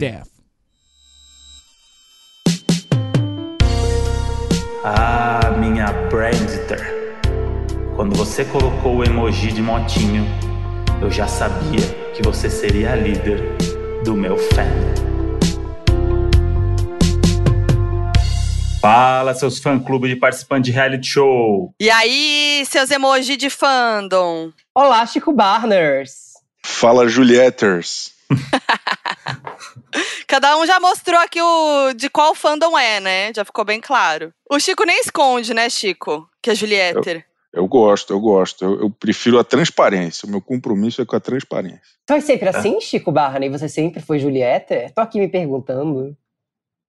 death. Ah, minha Brandster. Quando você colocou o emoji de motinho, eu já sabia que você seria a líder do meu fandom. Fala, seus fã-clube de participantes de reality show. E aí, seus emoji de fandom? Olá, Chico Barners. Fala, Julieters. Cada um já mostrou aqui o de qual fandom é, né? Já ficou bem claro. O Chico nem esconde, né, Chico? Que é Julieter. Eu, eu gosto, eu gosto. Eu, eu, prefiro a transparência. O meu compromisso é com a transparência. Tu é sempre assim, Chico Barney? Você sempre foi Julieter? Tô aqui me perguntando.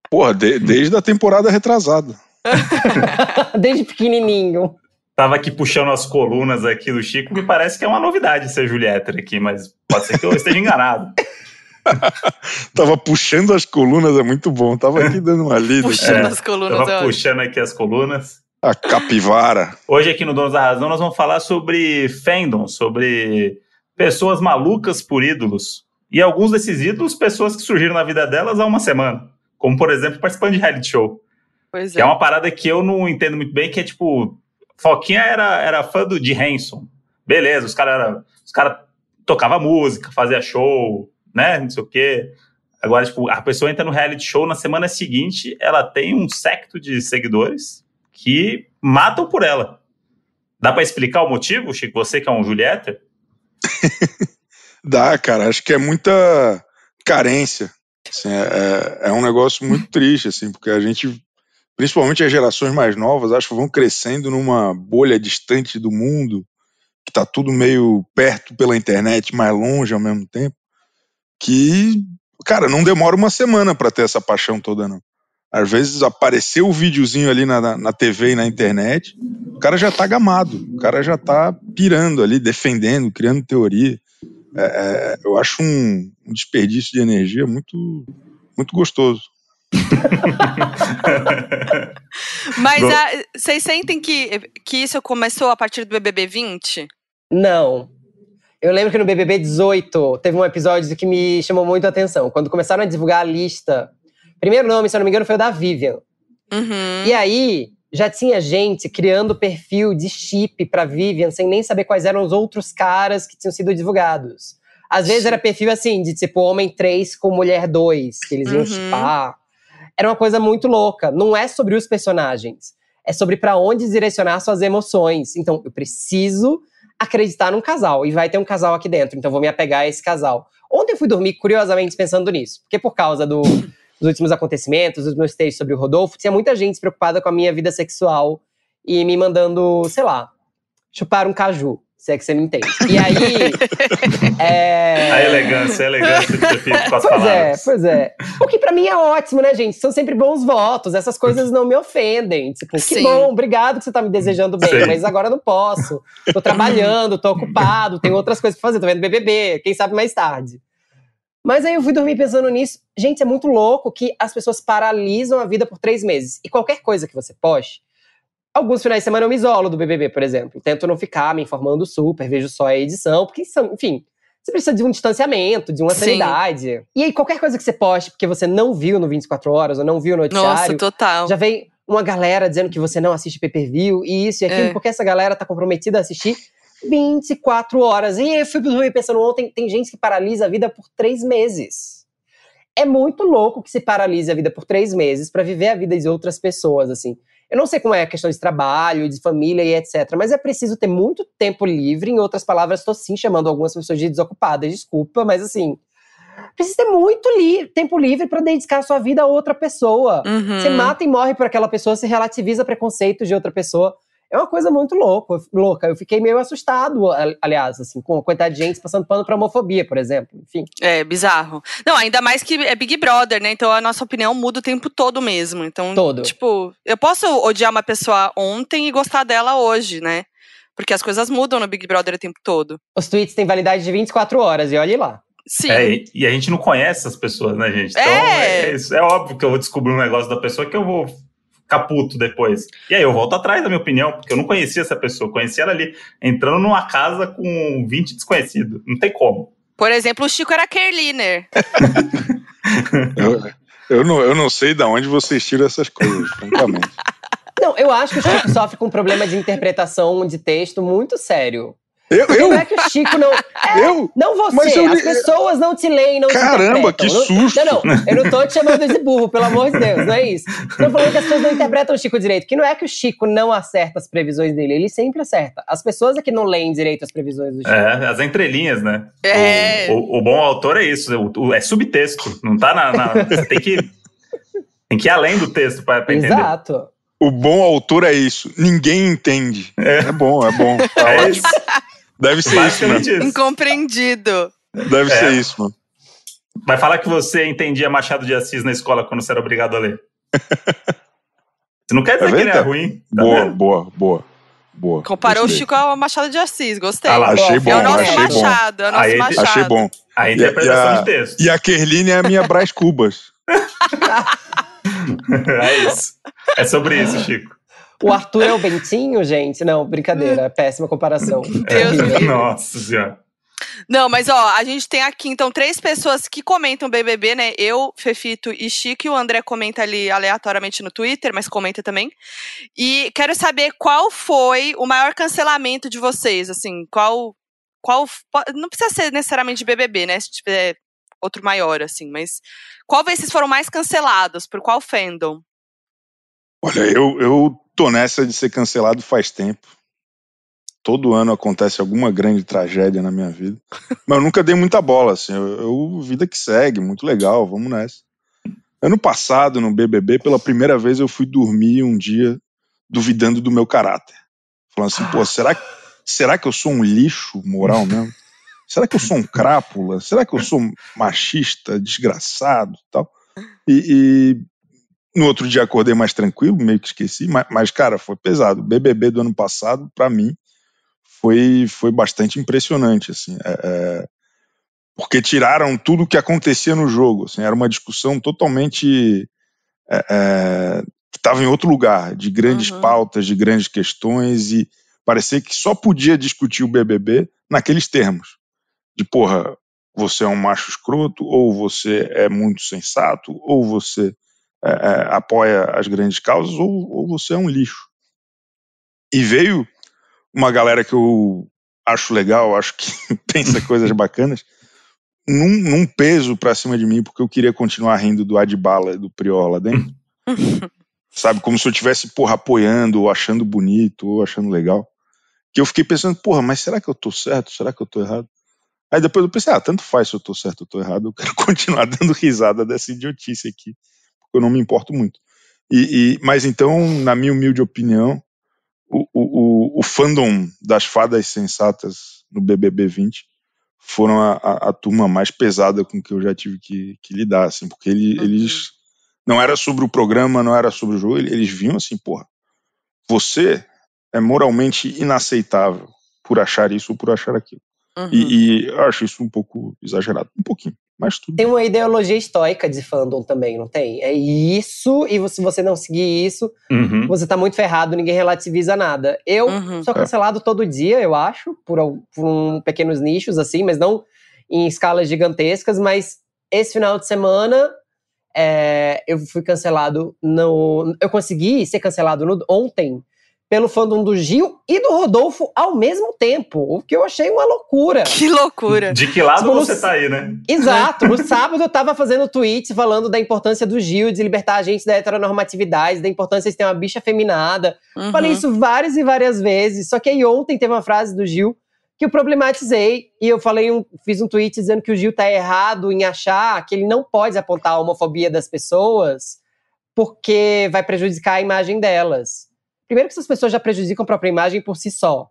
Porra, de, desde a temporada retrasada. desde pequenininho. Tava aqui puxando as colunas aqui do Chico, me parece que é uma novidade ser Julieta aqui, mas pode ser que eu esteja enganado. Tava puxando as colunas, é muito bom. Tava aqui dando uma lida. Puxando é, as colunas. Tava é puxando aqui as colunas. A capivara. Hoje aqui no Donos da Razão nós vamos falar sobre fandom, sobre pessoas malucas por ídolos. E alguns desses ídolos, pessoas que surgiram na vida delas há uma semana. Como, por exemplo, participando de reality show. Pois é. Que é uma parada que eu não entendo muito bem, que é tipo. Foquinha era, era fã do de Hanson. Beleza, os caras os cara tocavam música, fazia show, né? Não sei o quê. Agora, tipo, a pessoa entra no reality show, na semana seguinte, ela tem um secto de seguidores que matam por ela. Dá para explicar o motivo, Chico? Você que é um Julieta? Dá, cara. Acho que é muita carência. Assim, é, é, é, um negócio muito triste, assim, porque a gente, principalmente as gerações mais novas, acho que vão crescendo numa bolha distante do mundo, que tá tudo meio perto pela internet, mais longe ao mesmo tempo, que, cara, não demora uma semana para ter essa paixão toda, não. Às vezes apareceu o videozinho ali na, na TV e na internet, o cara já tá gamado, o cara já tá pirando ali, defendendo, criando teoria. É, é, eu acho um, um, desperdício de energia muito, muito gostoso. Mas a, vocês sentem que, que isso começou a partir do BBB 20? Não. Eu lembro que no BBB 18 teve um episódio que me chamou muito a atenção. Quando começaram a divulgar a lista. Primeiro nome, se eu não me engano, foi o da Vivian. Uhum. E aí, já tinha gente criando perfil de chip pra Vivian sem nem saber quais eram os outros caras que tinham sido divulgados. Às vezes era perfil assim, de tipo homem 3 com mulher 2, que eles iam uhum. chipar. Era uma coisa muito louca. Não é sobre os personagens. É sobre para onde direcionar suas emoções. Então, eu preciso acreditar num casal. E vai ter um casal aqui dentro. Então, vou me apegar a esse casal. Ontem eu fui dormir, curiosamente, pensando nisso. Porque por causa do os últimos acontecimentos, os meus textos sobre o Rodolfo, tinha muita gente preocupada com a minha vida sexual e me mandando, sei lá, chupar um caju. Se é que você me entende. E aí. é... A elegância, a elegância de ter com as pois é, palavras. é, pois é. O que pra mim é ótimo, né, gente? São sempre bons votos. Essas coisas não me ofendem. Tipo, que Sim. bom, obrigado que você tá me desejando bem, Sim. mas agora não posso. Tô trabalhando, tô ocupado, tenho outras coisas pra fazer, tô vendo BBB, quem sabe mais tarde. Mas aí eu fui dormir pensando nisso. Gente, é muito louco que as pessoas paralisam a vida por três meses. E qualquer coisa que você poste. Alguns finais de semana eu me isolo do BBB, por exemplo. Tento não ficar me informando super, vejo só a edição, porque, enfim, você precisa de um distanciamento, de uma sanidade. E aí, qualquer coisa que você poste, porque você não viu no 24 Horas ou não viu no noticiário. Nossa, total. Já vem uma galera dizendo que você não assiste pay per view e isso e aquilo, é. porque essa galera tá comprometida a assistir 24 horas. E eu fui pensando ontem, tem gente que paralisa a vida por três meses. É muito louco que se paralise a vida por três meses para viver a vida de outras pessoas, assim. Eu não sei como é a questão de trabalho, de família e etc. Mas é preciso ter muito tempo livre. Em outras palavras, estou sim chamando algumas pessoas de desocupadas, desculpa, mas assim. Precisa ter muito li tempo livre para dedicar a sua vida a outra pessoa. Uhum. Você mata e morre por aquela pessoa, você relativiza preconceitos de outra pessoa. É uma coisa muito louca, louca. Eu fiquei meio assustado, aliás, assim, com a quantidade de gente passando pano pra homofobia, por exemplo. Enfim. É, bizarro. Não, ainda mais que é Big Brother, né? Então a nossa opinião muda o tempo todo mesmo. Então, todo. tipo, eu posso odiar uma pessoa ontem e gostar dela hoje, né? Porque as coisas mudam no Big Brother o tempo todo. Os tweets têm validade de 24 horas, e olhe lá. Sim. É, e a gente não conhece as pessoas, né, gente? Então, é. É, é, é óbvio que eu vou descobrir um negócio da pessoa que eu vou caputo depois. E aí eu volto atrás da minha opinião, porque eu não conhecia essa pessoa, conhecia ela ali entrando numa casa com 20 desconhecidos. Não tem como. Por exemplo, o Chico era Kerliner. Eu, eu, não, eu não sei de onde vocês tiram essas coisas, francamente. Não, eu acho que o Chico sofre com um problema de interpretação de texto muito sério. Eu, Não eu, é que o Chico não. É, eu? não você, Mas eu- as pessoas não te leem, não Caramba, te interpretam. que Não- susto. Não, não, eu não tô te chamando de burro, pelo amor de Deus, não é isso. Tô falando que as pessoas não interpretam o Chico direito, que não é que o Chico não acerta as previsões dele, ele sempre acerta. As pessoas é que não leem direito as previsões do Chico. É, as entrelinhas, né? É. O, o- o bom autor é isso, o- o- é subtexto. Não tá na. na- você tem que. Tem que ir além do texto pra, pra entender. Exato. O bom autor é isso. Ninguém entende. É, bom, é bom. Tá É ótimo. isso. Deve ser isso, mano. isso. Incompreendido. Deve É. ser isso, mano. Vai falar que você entendia Machado de Assis na escola quando você era obrigado a ler. Você não quer dizer Tá que ele é ruim. Tá Boa, vendo? boa, boa. Boa. Comparou Gostei. o Chico ao Machado de Assis, gostei. Ah lá, Achei É bom, é o nosso achei bom. Machado, é o nosso Aí, Machado. Achei bom. A E a- interpretação a- de texto. E a Kerline é a minha Brás Cubas. É isso. É sobre isso, Chico. O Arthur é o Bentinho, gente? Não, brincadeira, péssima comparação. Deus Horrível. me Nossa senhora. Não, mas ó, a gente tem aqui então três pessoas que comentam BBB, né? Eu, Fefito e Chico, e o André comenta ali aleatoriamente no Twitter, mas comenta também. E quero saber qual foi o maior cancelamento de vocês, assim, qual qual não precisa ser necessariamente de BBB, né? Se tiver outro maior assim, mas qual vez vocês foram mais cancelados? Por qual fandom? Olha, eu, eu tô nessa de ser cancelado faz tempo. Todo ano acontece alguma grande tragédia na minha vida. Mas eu nunca dei muita bola, assim. Eu, eu- vida que segue, muito legal, vamos nessa. Ano passado, no BBB, pela primeira vez eu fui dormir um dia duvidando do meu caráter. Falando assim, pô, será, que- será que eu sou um lixo moral mesmo? Será que eu sou um crápula? Será que eu sou machista, desgraçado e tal? E, e no outro dia acordei mais tranquilo, meio que esqueci, mas, mas, cara, foi pesado. O BBB do ano passado, pra mim, foi, foi bastante impressionante, assim. é, é, porque tiraram tudo o que acontecia no jogo. Assim, era uma discussão totalmente é, é, que estava em outro lugar, de grandes Uhum. pautas, de grandes questões, e parecia que só podia discutir o BBB naqueles termos. De, porra, você é um macho escroto, ou você é muito sensato, ou você é, é, apoia as grandes causas, ou, ou você é um lixo. E veio uma galera que eu acho legal, acho que pensa coisas bacanas, num, num peso pra cima de mim, porque eu queria continuar rindo do Adbala e do Prior lá dentro. Sabe, como se eu estivesse, porra, apoiando, ou achando bonito, ou achando legal. Que eu fiquei pensando, porra, mas será que eu tô certo? Será que eu tô errado? Aí depois eu pensei, ah, tanto faz se eu tô certo ou tô errado, eu quero continuar dando risada dessa idiotice aqui, eu não me importo muito. E, e- mas então, na minha humilde opinião, o, o, o, fandom das fadas sensatas no BBB 20 foram a, a, a turma mais pesada com que eu já tive que, que lidar, assim, porque ele- Uhum. eles não era sobre o programa, não era sobre o jogo, eles viam assim, porra, você é moralmente inaceitável por achar isso ou por achar aquilo. Uhum. E, e eu acho isso um pouco exagerado, um pouquinho, mas tudo. Tem uma ideologia estoica de fandom também, não tem? É isso, e se você não seguir isso, Uhum. você tá muito ferrado, ninguém relativiza nada. Eu Uhum. sou cancelado todo dia, eu acho, por, por um, pequenos nichos, assim, mas não em escalas gigantescas. Mas esse final de semana é, eu fui cancelado no. Eu consegui ser cancelado no- ontem pelo fandom do Gil e do Rodolfo ao mesmo tempo, o que eu achei uma loucura. Que loucura. De que lado Tipo, você no- tá aí, né? Exato. No sábado eu tava fazendo tweets falando da importância do Gil, de libertar a gente da heteronormatividade, da importância de ter uma bicha feminada. Uhum. Falei isso várias e várias vezes. Só que aí ontem teve uma frase do Gil que eu problematizei e eu falei um, fiz um tweet dizendo que o Gil tá errado em achar que ele não pode apontar a homofobia das pessoas porque vai prejudicar a imagem delas. Primeiro que essas pessoas já prejudicam a própria imagem por si só.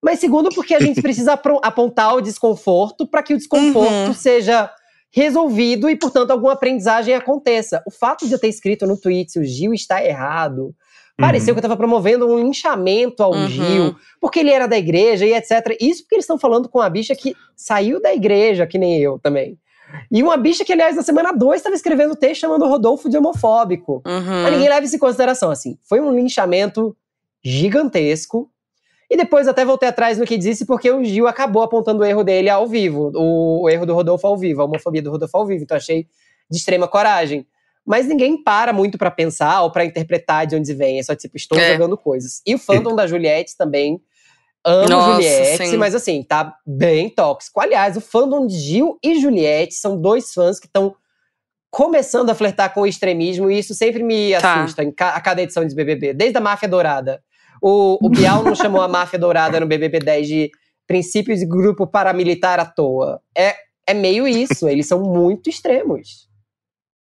Mas segundo porque a gente precisa apontar o desconforto para que o desconforto Uhum. seja resolvido e, portanto, alguma aprendizagem aconteça. O fato de eu ter escrito no tweet o Gil está errado Pareceu Uhum. que eu tava promovendo um linchamento ao Uhum. Gil, porque ele era da igreja e etc. Isso porque eles estão falando com uma bicha que saiu da igreja, que nem eu também. E uma bicha que, aliás, na semana 2 estava escrevendo texto chamando o Rodolfo de homofóbico. Mas Uhum. ninguém leva isso em consideração, assim. Foi um linchamento gigantesco. E depois até voltei atrás no que disse, porque o Gil acabou apontando o erro dele ao vivo. O, o erro do Rodolfo ao vivo, a homofobia do Rodolfo ao vivo. Então achei de extrema coragem. Mas ninguém para muito pra pensar ou pra interpretar de onde vem. É só tipo, estou É. jogando coisas. E o fandom da Juliette também. Amo Nossa, Juliette, sim. mas assim, tá bem tóxico. Aliás, o fandom de Gil e Juliette são dois fãs que estão começando a flertar com o extremismo, e isso sempre me Tá. assusta em ca- a cada edição de BBB, desde a Máfia Dourada. O, o Bial não chamou a Máfia Dourada no BBB 10 de princípios de grupo paramilitar à toa. É, é meio isso, eles são muito extremos.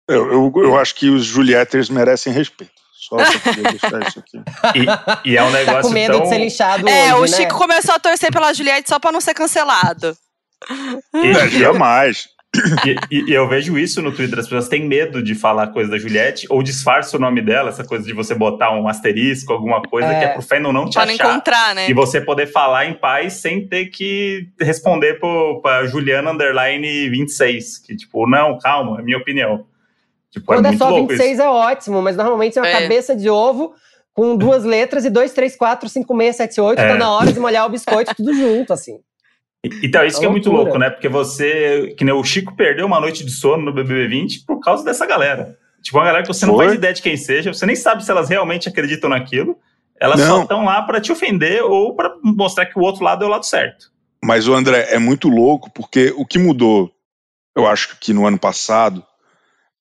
Eu, eu, eu acho que os Julietters merecem respeito. Só pra poder deixar isso aqui. E, e é um negócio Tá com medo tão... de ser linchado É, hoje, o né? Chico começou a torcer pela Juliette só pra não ser cancelado. Eu, Jamais. e- e- e eu vejo isso no Twitter, as pessoas têm medo de falar coisa da Juliette ou disfarça o nome dela, essa coisa de você botar um asterisco, alguma coisa É. que é pro fandom não te Pra não achar. encontrar, né? E você poder falar em paz sem ter que responder pro, pra Juliana Underline 26. Que, tipo, não, calma, é minha opinião. Tipo, Quando é é, muito só louco 26 é ótimo, mas normalmente é uma É. cabeça de ovo com duas letras e 2, 3, 4, 5, 6, 7, 8. É. Tá na hora de molhar o biscoito tudo junto, assim. isso. Então, isso É que é muito loucura. louco, né? Porque você, que nem o Chico perdeu uma noite de sono no BBB 20 por causa dessa galera. Tipo, uma galera que você não Foi. faz ideia de quem seja, você nem sabe se elas realmente acreditam naquilo. Elas só Não. estão lá pra te ofender ou pra mostrar que o outro lado é o lado certo. Mas o André é muito louco porque o que mudou, eu acho que no ano passado,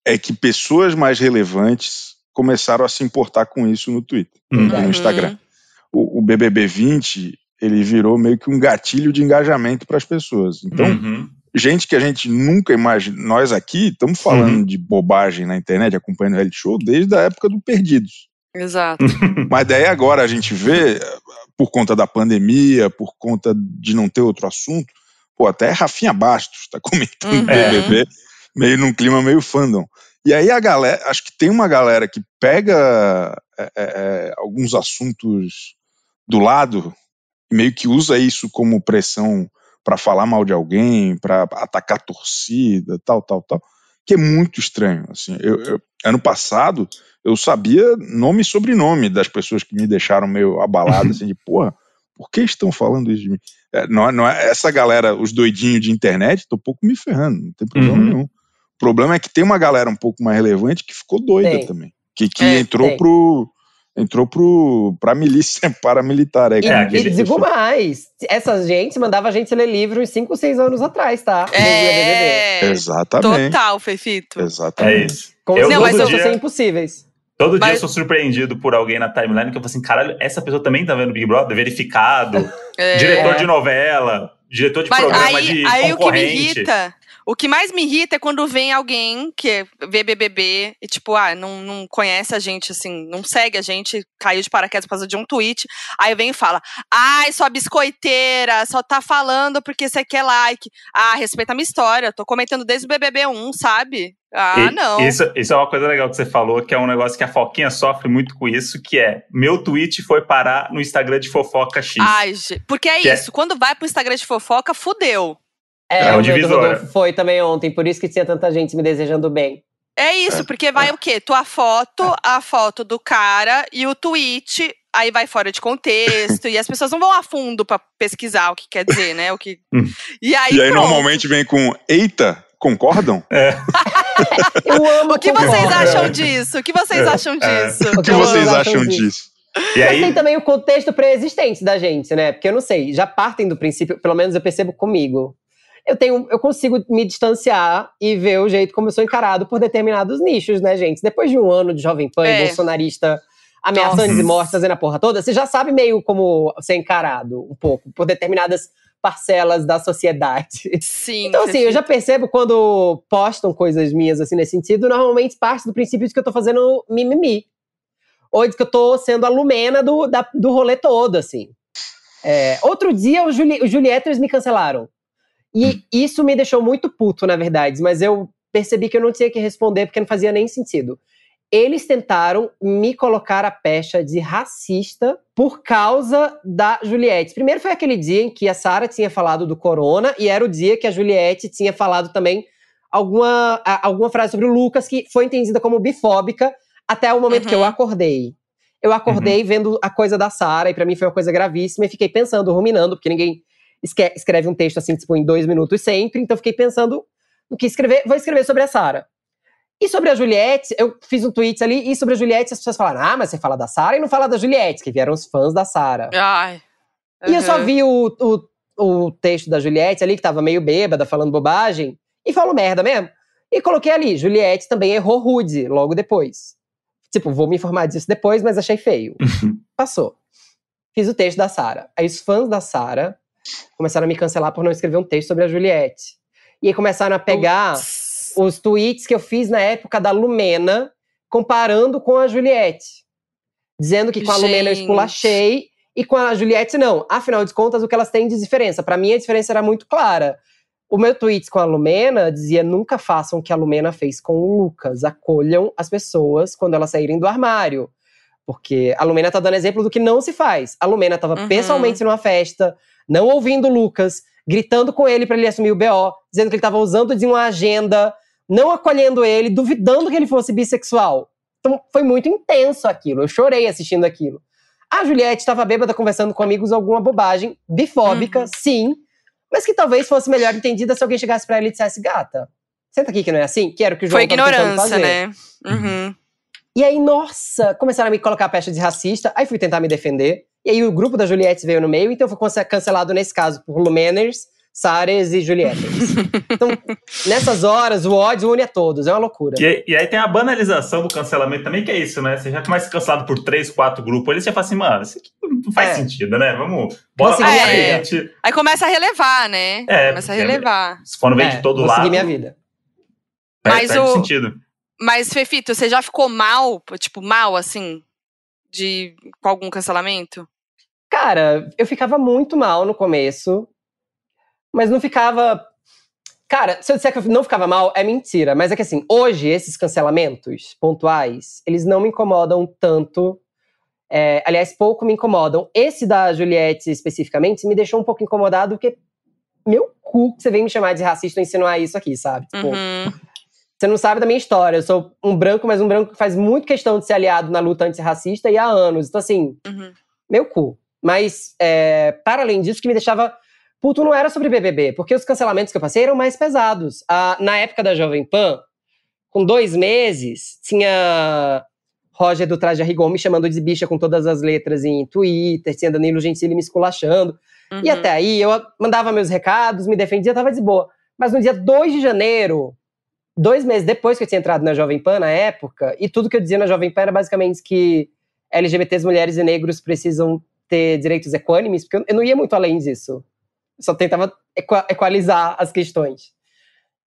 é que pessoas mais relevantes começaram a se importar com isso no Twitter e Uhum. no Instagram. O, o BBB 20 ele virou meio que um gatilho de engajamento para as pessoas. Então, Uhum. gente que a gente nunca imagina, nós aqui estamos falando de bobagem na internet, acompanhando reality show desde a época do Perdidos. Exato. Mas daí agora a gente vê, por conta da pandemia, por conta de não ter outro assunto, pô, até Rafinha Bastos tá comentando Uhum. BBB, meio num clima meio fandom. E aí a galera, acho que tem uma galera que pega é, é, é, alguns assuntos do lado e meio que usa isso como pressão para falar mal de alguém, para atacar a torcida, tal, tal, tal, que é muito estranho. Assim, eu, eu- ano passado eu sabia nome e sobrenome das pessoas que me deixaram meio abalado, assim, de porra, por que estão falando isso de mim? É, não, é- não é essa galera, os doidinhos de internet, tô pouco me ferrando, não tem problema Uhum. nenhum. O problema é que tem uma galera um pouco mais relevante que ficou doida Tem. também, que, que É, entrou tem. pro entrou pro pra milícia paramilitar aí. E, É, diz e aquele- o digo mais, essa gente mandava a gente ler livro uns 5, 6 anos atrás, tá? É. Exatamente. Total, Fefito. É Exatamente. isso. Como Eu Não, as mas eu- dia, impossíveis. todo dia Mas- eu sou surpreendido por alguém na timeline que eu falo assim, caralho, essa pessoa também tá vendo Big Brother, verificado, É. diretor de novela, diretor de Mas programa aí, de aí o que me concorrente. irrita, o que mais me irrita é quando vem alguém que vê BBB e tipo, ah, não, não conhece a gente assim, não segue a gente, caiu de paraquedas por causa de um tweet, aí vem e fala, ai, sua biscoiteira, só tá falando porque você quer like. Ah, respeita a minha história, tô comentando desde o BBB 1, sabe? Ah, E não. Isso, isso é uma coisa legal que você falou, que é um negócio que a Foquinha sofre muito com isso, que é, meu tweet foi parar no Instagram de fofoca X. Ai, porque é Que é- isso, quando vai pro Instagram de fofoca, fudeu. É, É o divisor. Rodolfo foi também ontem, por isso que tinha tanta gente me desejando bem. É isso, porque vai o quê? Tua foto, a foto do cara e o tweet, aí vai fora de contexto, e as pessoas não vão a fundo pra pesquisar o que quer dizer, né? O que... Hum. E aí, E aí normalmente vem com eita, concordam? Eu amo O que vocês concordo. acham disso? O que vocês É, acham é. disso? O que vocês acham disso. disso? E Mas aí, tem também o contexto pré-existente da gente, né? Porque eu não sei, já partem do princípio, pelo menos eu percebo comigo. Eu tenho, eu consigo me distanciar e ver o jeito como eu sou encarado por determinados nichos, né, gente? Depois de um ano de Jovem Pan É. e bolsonarista ameaçando Nossa. de morte, fazendo a porra toda, você já sabe meio como ser encarado um pouco por determinadas parcelas da sociedade. Sim. Então, assim, eu já percebo quando postam coisas minhas assim nesse sentido, normalmente parte do princípio de que eu tô fazendo mimimi. Ou de que eu tô sendo a Lumena do, da- do rolê todo, assim. É, outro dia, os, Juli, os Julietters me cancelaram. E isso me deixou muito puto, na verdade. Mas eu percebi que eu não tinha que responder porque não fazia nem sentido. Eles tentaram me colocar a pecha de racista por causa da Juliette. Primeiro foi aquele dia em que a Sara tinha falado do corona e era o dia que a Juliette tinha falado também alguma, alguma frase sobre o Lucas que foi entendida como bifóbica até o momento que eu Uhum. acordei. Eu acordei vendo a coisa da Sara e pra mim foi uma coisa gravíssima e fiquei pensando, ruminando, porque ninguém escreve um texto assim, tipo, em dois minutos sempre. Então fiquei pensando no que escrever. Vou escrever sobre a Sara. E sobre a Juliette, eu fiz um tweet ali, e sobre a Juliette as pessoas falaram: ah, mas você fala da Sara e não fala da Juliette, que vieram os fãs da Sara. Ai. E eu só Uhum. vi o, o, o texto da Juliette ali, que tava meio bêbada, falando bobagem, e falou merda mesmo. E coloquei ali, Juliette também errou rude logo depois. Tipo, vou me informar disso depois, mas achei feio. Passou. Fiz o texto da Sara. Aí os fãs da Sara começaram a me cancelar por não escrever um texto sobre a Juliette. E aí começaram a pegar Putz. os tweets que eu fiz na época da Lumena, comparando com a Juliette. Dizendo que com a Lumena eu esculachei e com a Juliette não. Afinal de contas, o que elas têm de diferença? Pra mim, a diferença era muito clara. O meu tweet com a Lumena dizia: nunca façam o que a Lumena fez com o Lucas. Acolham as pessoas quando elas saírem do armário. Porque a Lumena tá dando exemplo do que não se faz. A Lumena tava Uhum. pessoalmente numa festa, não ouvindo o Lucas, gritando com ele pra ele assumir o BO, dizendo que ele tava usando de uma agenda, não acolhendo ele, duvidando que ele fosse bissexual. Então foi muito intenso aquilo. Eu chorei assistindo aquilo. A Juliette estava bêbada conversando com amigos alguma bobagem, bifóbica, Uhum. sim, mas que talvez fosse melhor entendida se alguém chegasse pra ela e dissesse, gata, senta aqui que não é assim, que era o que o João Foi tentando ignorância, né? Uhum. E aí, nossa, começaram a me colocar a pecha de racista, aí fui tentar me defender. E aí o grupo da Juliette veio no meio, então conce- cancelado nesse caso por Lumeners, Sares e Juliettes. então, nessas horas, o ódio une a todos, é uma loucura. E, e aí tem a banalização do cancelamento também, que é isso, né? Você já começa cancelado por três, quatro grupos ali, você fala assim, mano, isso aqui não faz É. sentido, né? Vamos, bora Vou pra frente. Aí começa a relevar, né? É, começa a relevar. Se for no vem É, de todo vou lado, minha vida. Mas o- sentido. Mas, Fefito, você já ficou mal, tipo, mal, assim, de com algum cancelamento? Cara, eu ficava muito mal no começo, mas não ficava. Cara, se eu disser que eu não ficava mal, é mentira. Mas é que assim, hoje, esses cancelamentos pontuais, eles não me incomodam tanto. É, aliás, pouco me incomodam. Esse da Juliette, especificamente, me deixou um pouco incomodado, porque meu cu que você vem me chamar de racista e insinuar isso aqui, sabe? Tipo, Uhum. você não sabe da minha história. Eu sou um branco, mas um branco que faz muito questão de ser aliado na luta antirracista e há anos. Então, assim, Uhum. meu cu. Mas, é, para além disso, o que me deixava puto não era sobre BBB, porque os cancelamentos que eu passei eram mais pesados. Ah, na época da Jovem Pan, com dois meses, tinha Roger do Traje a Rigor me chamando de bicha com todas as letras em Twitter, tinha Danilo Gentili me esculachando. E Uhum. até aí eu mandava meus recados, me defendia, tava de boa. Mas no dia 2 de janeiro, dois meses depois que eu tinha entrado na Jovem Pan na época, e tudo que eu dizia na Jovem Pan era basicamente que LGBTs, mulheres e negros precisam ter direitos equânimes, porque eu- não ia muito além disso. Eu só tentava equa- equalizar as questões.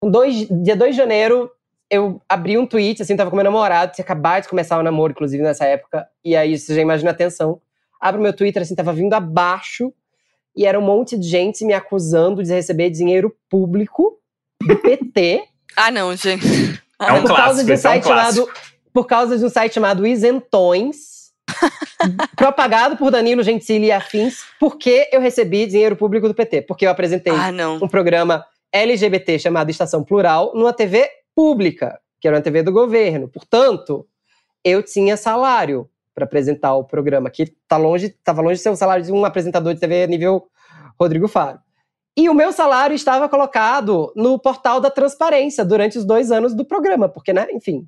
Dois, dia 2 de janeiro, eu abri um tweet, assim, tava com meu namorado, tinha acabado de começar o namoro, inclusive, nessa época, e aí você já imagina a tensão. Abro meu Twitter, assim, tava vindo abaixo, e era um monte de gente me acusando de receber dinheiro público do PT Ah, não, gente. É um por causa clássico, de um esse é um site chamado por causa de um site chamado Isentões, propagado por Danilo Gentili e afins, porque eu recebi dinheiro público do PT, porque eu apresentei Ah, um programa LGBT chamado Estação Plural numa TV pública, que era uma TV do governo. Portanto, eu tinha salário para apresentar o programa, que tá longe, estava longe de ser o salário de um apresentador de TV nível Rodrigo Faro. E o meu salário estava colocado no portal da transparência durante os dois anos do programa, porque, né, enfim,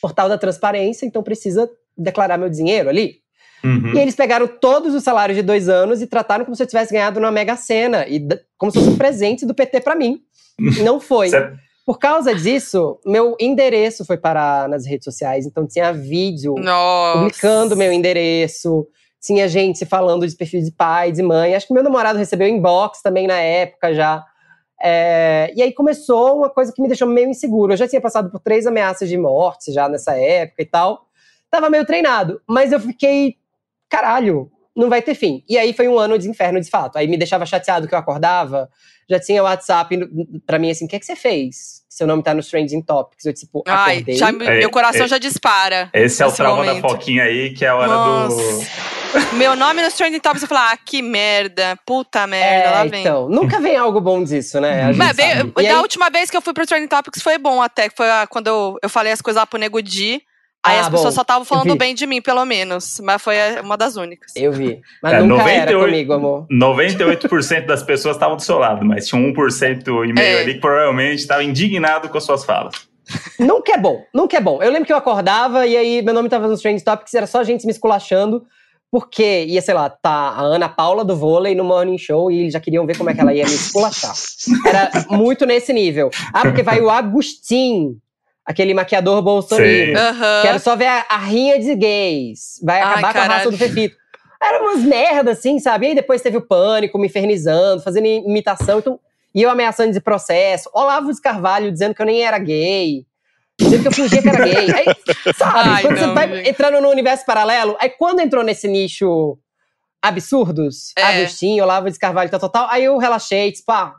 portal da transparência, então precisa declarar meu dinheiro ali. Uhum. E eles pegaram todos os salários de dois anos e trataram como se eu tivesse ganhado numa Mega Sena, e como se fosse um presente do PT pra mim. Não foi. Cê- Por causa disso, meu endereço foi parar nas redes sociais, então tinha vídeo Nossa. publicando meu endereço, tinha gente falando de perfil de pai, de mãe. Acho que meu namorado recebeu inbox também na época já. É, e aí começou uma coisa que me deixou meio inseguro. Eu já tinha passado por três ameaças de morte já nessa época e tal. Tava meio treinado, mas eu fiquei, caralho, não vai ter fim. E aí foi um ano de inferno de fato. Aí me deixava chateado que eu acordava, já tinha WhatsApp pra mim assim, o que é que você fez? Seu nome tá nos Trending Topics. Eu tipo, Ai, acordei. já, me- É, meu coração é. já dispara. Esse é o trauma momento. da Foquinha aí, que é a hora Nossa. do. Meu nome nos Trending Topics, eu falo, ah, que merda, puta merda, lá É, vem. então, nunca vem algo bom disso, né? A gente Mas, bem, da aí- última vez que eu fui pro Trending Topics foi bom até, que foi quando eu, eu falei as coisas lá pro Nego Di. Aí Ah, as bom, pessoas só estavam falando bem de mim, pelo menos. Mas foi a- uma das únicas. Eu vi. Mas É, nunca era 98 comigo, amor. 98% das pessoas estavam do seu lado, mas tinha um 1% e meio É. ali que provavelmente estava indignado com as suas falas. Nunca é bom, nunca é bom. Eu lembro que eu acordava e aí meu nome tava nos Trend Topics, era só gente me esculachando, porque ia, sei lá, tá a Ana Paula do vôlei no Morning Show e eles já queriam ver como é que ela ia me esculachar. Era muito nesse nível. Ah, porque vai o Agostinho, aquele maquiador bolsonaro. Aham. Quero só ver a, a rinha de gays. Vai Ai, acabar com a raça do Fefito. Era umas merda, assim, sabe? E aí depois teve o pânico, me infernizando, fazendo imitação. Então, e eu ameaçando de processo. Olavo de Carvalho dizendo que eu nem era gay. Dizendo que eu fingia que era gay. Aí, sabe? Ai, quando não, você vai gente. entrando no universo paralelo, aí quando entrou nesse nicho absurdos, É. Agostinho, Olavo de Carvalho, tal, tal, tal, aí eu relaxei, tipo, ah,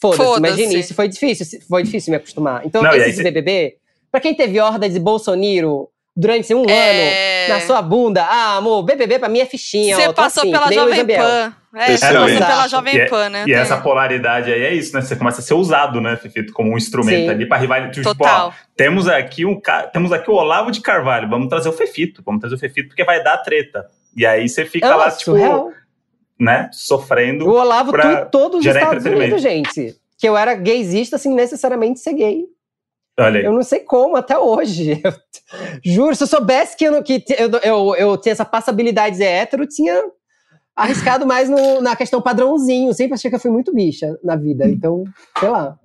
foda-se. Mas de início foi difícil, foi difícil me acostumar. Então, Não, aí esse cê- BBB, pra quem teve horda de Bolsonaro durante um ano É. na sua bunda, ah, amor, BBB pra mim é fichinha. Você ó, passou assim, pela o Jovem. Pan. É, você passou pela. Jovem E, é- Pan, né? e essa polaridade aí é isso, né? Você começa a ser usado, né, Fefito, como um instrumento Sim. ali para rivalizar. Tipo, ó, Total. temos aqui um temos aqui o Olavo de Carvalho, vamos trazer o Fefito, vamos trazer o Fefito porque vai dar treta. E aí você fica É lá, tipo, surreal. né, O sofrendo. Olavo pra tweetou dos gerar Estados Unidos, gente. Que eu era gaysista sem necessariamente ser gay. Olha aí. Eu não sei como até hoje. Eu- juro, se eu soubesse que, eu, não- que eu, eu, eu tinha essa passabilidade de ser hétero, eu tinha arriscado mais no- na questão padrãozinho. Sempre achei que eu fui muito bicha na vida. Então, sei lá.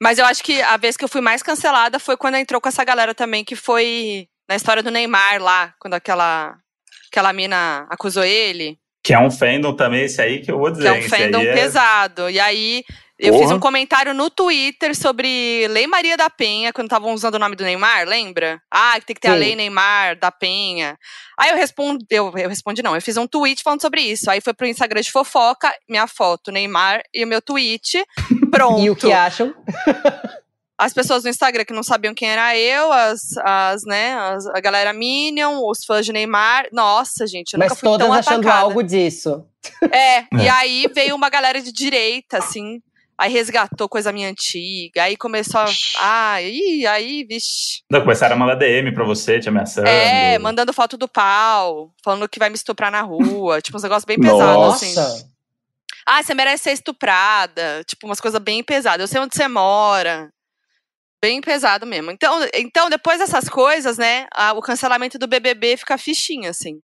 Mas eu acho que a vez que eu fui mais cancelada foi quando entrou com essa galera também, que foi na história do Neymar lá, quando aquela, aquela mina acusou ele. Que é um fandom também, esse aí que eu vou dizer. Que é um fandom é- pesado. E aí eu Porra. fiz um comentário no Twitter sobre Lei Maria da Penha, quando estavam usando o nome do Neymar, lembra? Ah, que tem que ter a Sim. Lei Neymar da Penha. Aí eu respondi, eu, eu respondi não, eu fiz um tweet falando sobre isso. Aí foi pro Instagram de fofoca, minha foto, Neymar e o meu tweet. Pronto. E o que acham? As pessoas no Instagram que não sabiam quem era eu, as, as né, as- a galera Minion, os fãs de Neymar. Nossa, gente, eu Mas nunca fui todas tão achando atacada. algo disso. É, e É. aí veio uma galera de direita, assim. Aí resgatou coisa minha antiga. Aí começou a. Ai, ih, aí, vixi. Não, começaram a mandar DM pra você, te ameaçando. É, mandando foto do pau, falando que vai me estuprar na rua. tipo, uns negócios bem pesados, assim. Nossa. Ah, você merece ser estuprada. Tipo, umas coisas bem pesadas. Eu sei onde você mora. Bem pesado mesmo. Então, então depois dessas coisas, né, a- o cancelamento do BBB fica fichinha, assim.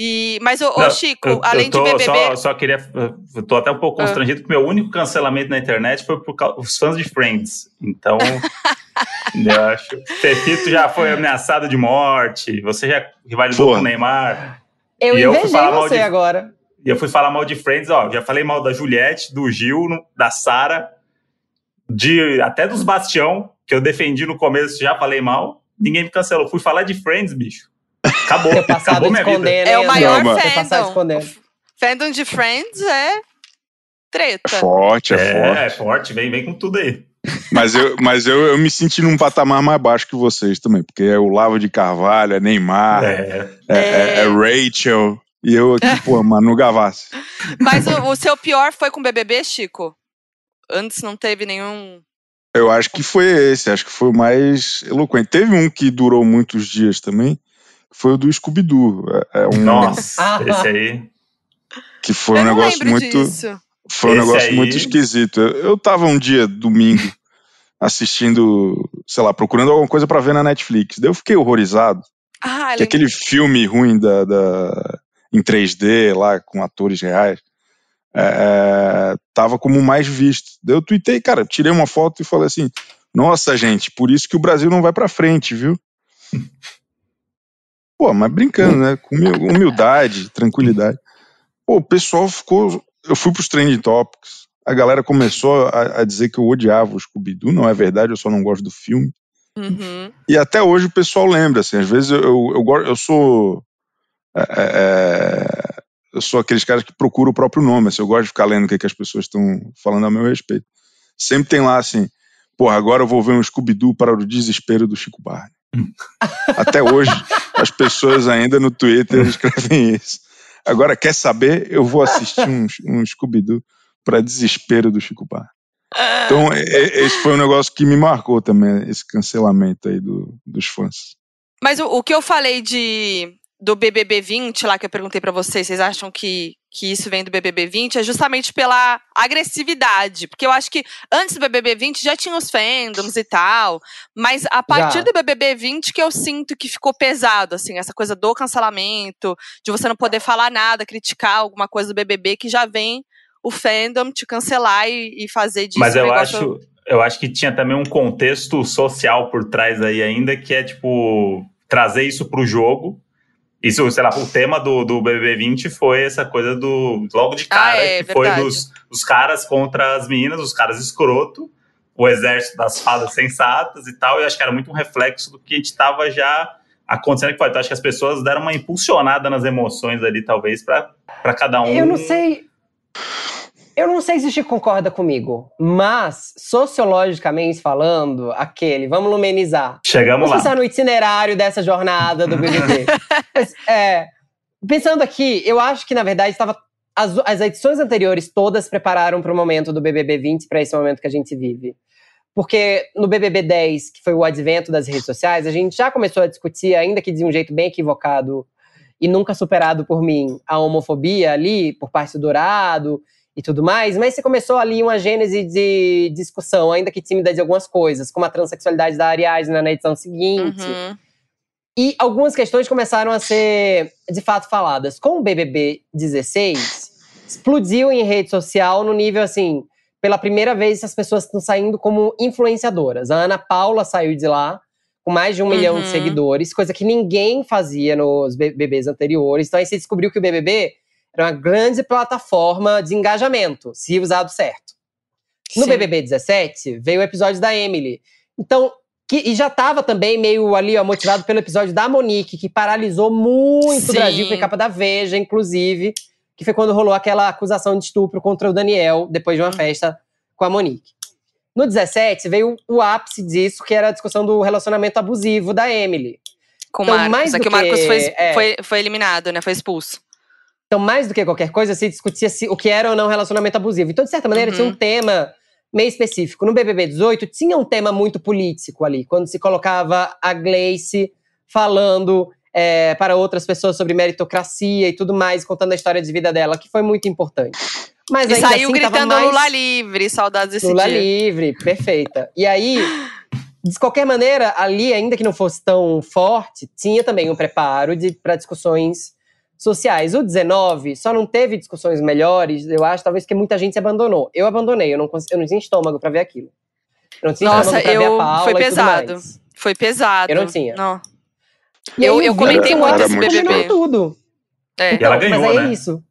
E, mas, ô, ô, Chico, eu, além eu tô, de BBB... Só, só queria. Eu tô até um pouco Ah. constrangido, porque meu único cancelamento na internet foi por causa os fãs de Friends. Então. eu acho. Fefito já foi ameaçado de morte. Você já rivalizou Porra. com o Neymar. Eu E eu fui invejei falar mal você de- agora. E eu fui falar mal de Friends, ó. Já falei mal da Juliette, do Gil, no- da Sara, de até dos Bastião, que eu defendi no começo, já falei mal. Ninguém me cancelou. Fui falar de Friends, bicho. Acabou. Teu passado Acabou minha vida. escondendo. É o maior Não, fandom. escondendo. Fandom de Friends é treta. Forte, é, É, forte. é forte, vem, vem com tudo aí. Mas, eu, mas eu, eu me senti num patamar mais baixo que vocês também, porque é o Lavo de Carvalho, é Neymar, é, É. é- é Rachel, e eu aqui, pô, Manu Gavassi. Mas o, o seu pior foi com BBB, Chico? Antes não teve nenhum... Eu acho que foi esse, acho que foi o mais eloquente. Teve um que durou muitos dias também, foi o do Scooby-Doo. É, é um, Nossa, esse aí. Que foi eu um negócio muito. disso. Foi um Esse negócio aí- muito esquisito. Eu, eu tava um dia, domingo, assistindo, sei lá, procurando alguma coisa pra ver na Netflix. Daí eu fiquei horrorizado. Ah, Que lembro. aquele filme ruim da, da- em 3D lá, com atores reais, é, é, tava como o mais visto. Daí eu tuitei, cara, tirei uma foto e falei assim: Nossa, gente, por isso que o Brasil não vai pra frente, viu? Pô, mas brincando, né? Com humil- humildade, tranquilidade. Pô, o pessoal ficou. Eu fui pros trending topics. A galera começou a, a dizer que eu odiava o Scooby-Doo. Não é verdade, eu só não gosto do filme. Uhum. E até hoje o pessoal lembra, assim, às vezes eu, eu, eu, eu sou. é, é, é, eu sou aqueles caras que procuram o próprio nome, assim, eu gosto de ficar lendo o que, que as pessoas estão falando a meu respeito. Sempre tem lá assim, porra, agora eu vou ver um Scooby-Doo para o desespero do Chico Barney. até hoje, as pessoas ainda no Twitter escrevem isso. Agora, quer saber? Eu vou assistir um, um Scooby-Doo para desespero do Chico Barney. Então, esse foi um negócio que me marcou também, esse cancelamento aí do- dos fãs. Mas o, o que eu falei de do BBB 20, lá que eu perguntei para vocês, vocês acham que, que isso vem do BBB 20? É justamente pela agressividade. Porque eu acho que antes do BBB 20 já tinha os fandoms e tal. Mas a partir já. do BBB 20 que eu sinto que ficou pesado, assim, essa coisa do cancelamento, de você não poder falar nada, criticar alguma coisa do BBB, que já vem o fandom te cancelar e, e fazer disso. Mas eu acho. Eu acho que tinha também um contexto social por trás aí ainda, que é tipo trazer isso para o jogo isso, sei lá, o tema do, do BB20 foi essa coisa do. Logo de cara, ah, é, que verdade. foi dos, dos caras contra as meninas, os caras escroto, o exército das fadas sensatas e tal. E acho que era muito um reflexo do que a gente estava já acontecendo que foi. Então, acho que as pessoas deram uma impulsionada nas emoções ali, talvez, para cada um. Eu não sei. Eu não sei se o Chico concorda comigo, mas sociologicamente falando, aquele, vamos lumenizar. Chegamos vamos lá. pensar no itinerário dessa jornada do BBB. pensando aqui, eu acho que na verdade estava as, as edições anteriores todas prepararam para o momento do BBB 20, para esse momento que a gente vive. Porque no BBB 10, que foi o advento das redes sociais, a gente já começou a discutir, ainda que de um jeito bem equivocado e nunca superado por mim, a homofobia ali, por parte do Dourado e tudo mais, mas você começou ali uma gênese de discussão, ainda que tímida de algumas coisas, como a transexualidade da Ariadne na edição seguinte. Uhum. E algumas questões começaram a ser, de fato, faladas. Com o BBB 16, explodiu em rede social no nível assim, pela primeira vez as pessoas estão saindo como influenciadoras. A Ana Paula saiu de lá com mais de um uhum. milhão de uhum. seguidores, coisa que ninguém fazia nos BBBs anteriores. Então aí se descobriu que o BBB era uma grande plataforma de engajamento, se usado certo. No Sim. BBB 17, veio o episódio da Emily. Então, que, e já estava também meio ali, ó, motivado pelo episódio da Monique, que paralisou muito Sim. o Brasil, foi capa da Veja, inclusive, que foi quando rolou aquela acusação de estupro contra o Daniel, depois de uma festa com a Monique. No 17, veio o ápice disso, que era a discussão do relacionamento abusivo da Emily. Com o então, Marcos, mais é que o Marcos foi, é, foi, foi eliminado, né? Foi expulso. Então, mais do que qualquer coisa, se discutia se, o que era ou não relacionamento abusivo. Então, de certa maneira, uhum. tinha um uhum. tema meio específico. No BBB 18, tinha um tema muito político ali, quando se colocava a Gleice falando é, para outras pessoas sobre meritocracia e tudo mais, contando a história de vida dela, que foi muito importante. Mas e saiu assim, gritando mais... Lula livre, saudades desse Lula dia. livre, perfeita. E aí, de qualquer maneira, ali, ainda que não fosse tão forte, tinha também um preparo para discussões sociais. O 19 só não teve discussões melhores, eu acho, talvez porque muita gente se abandonou. Eu abandonei, eu não, eu não tinha estômago para ver aquilo. Eu não tinha Nossa, estômago pra eu, ver a Paula foi pesado. Foi pesado. Eu não tinha. Não. Eu, eu comentei muito esse BBB. tudo. É. E ela ganhou, Mas aí é né? isso.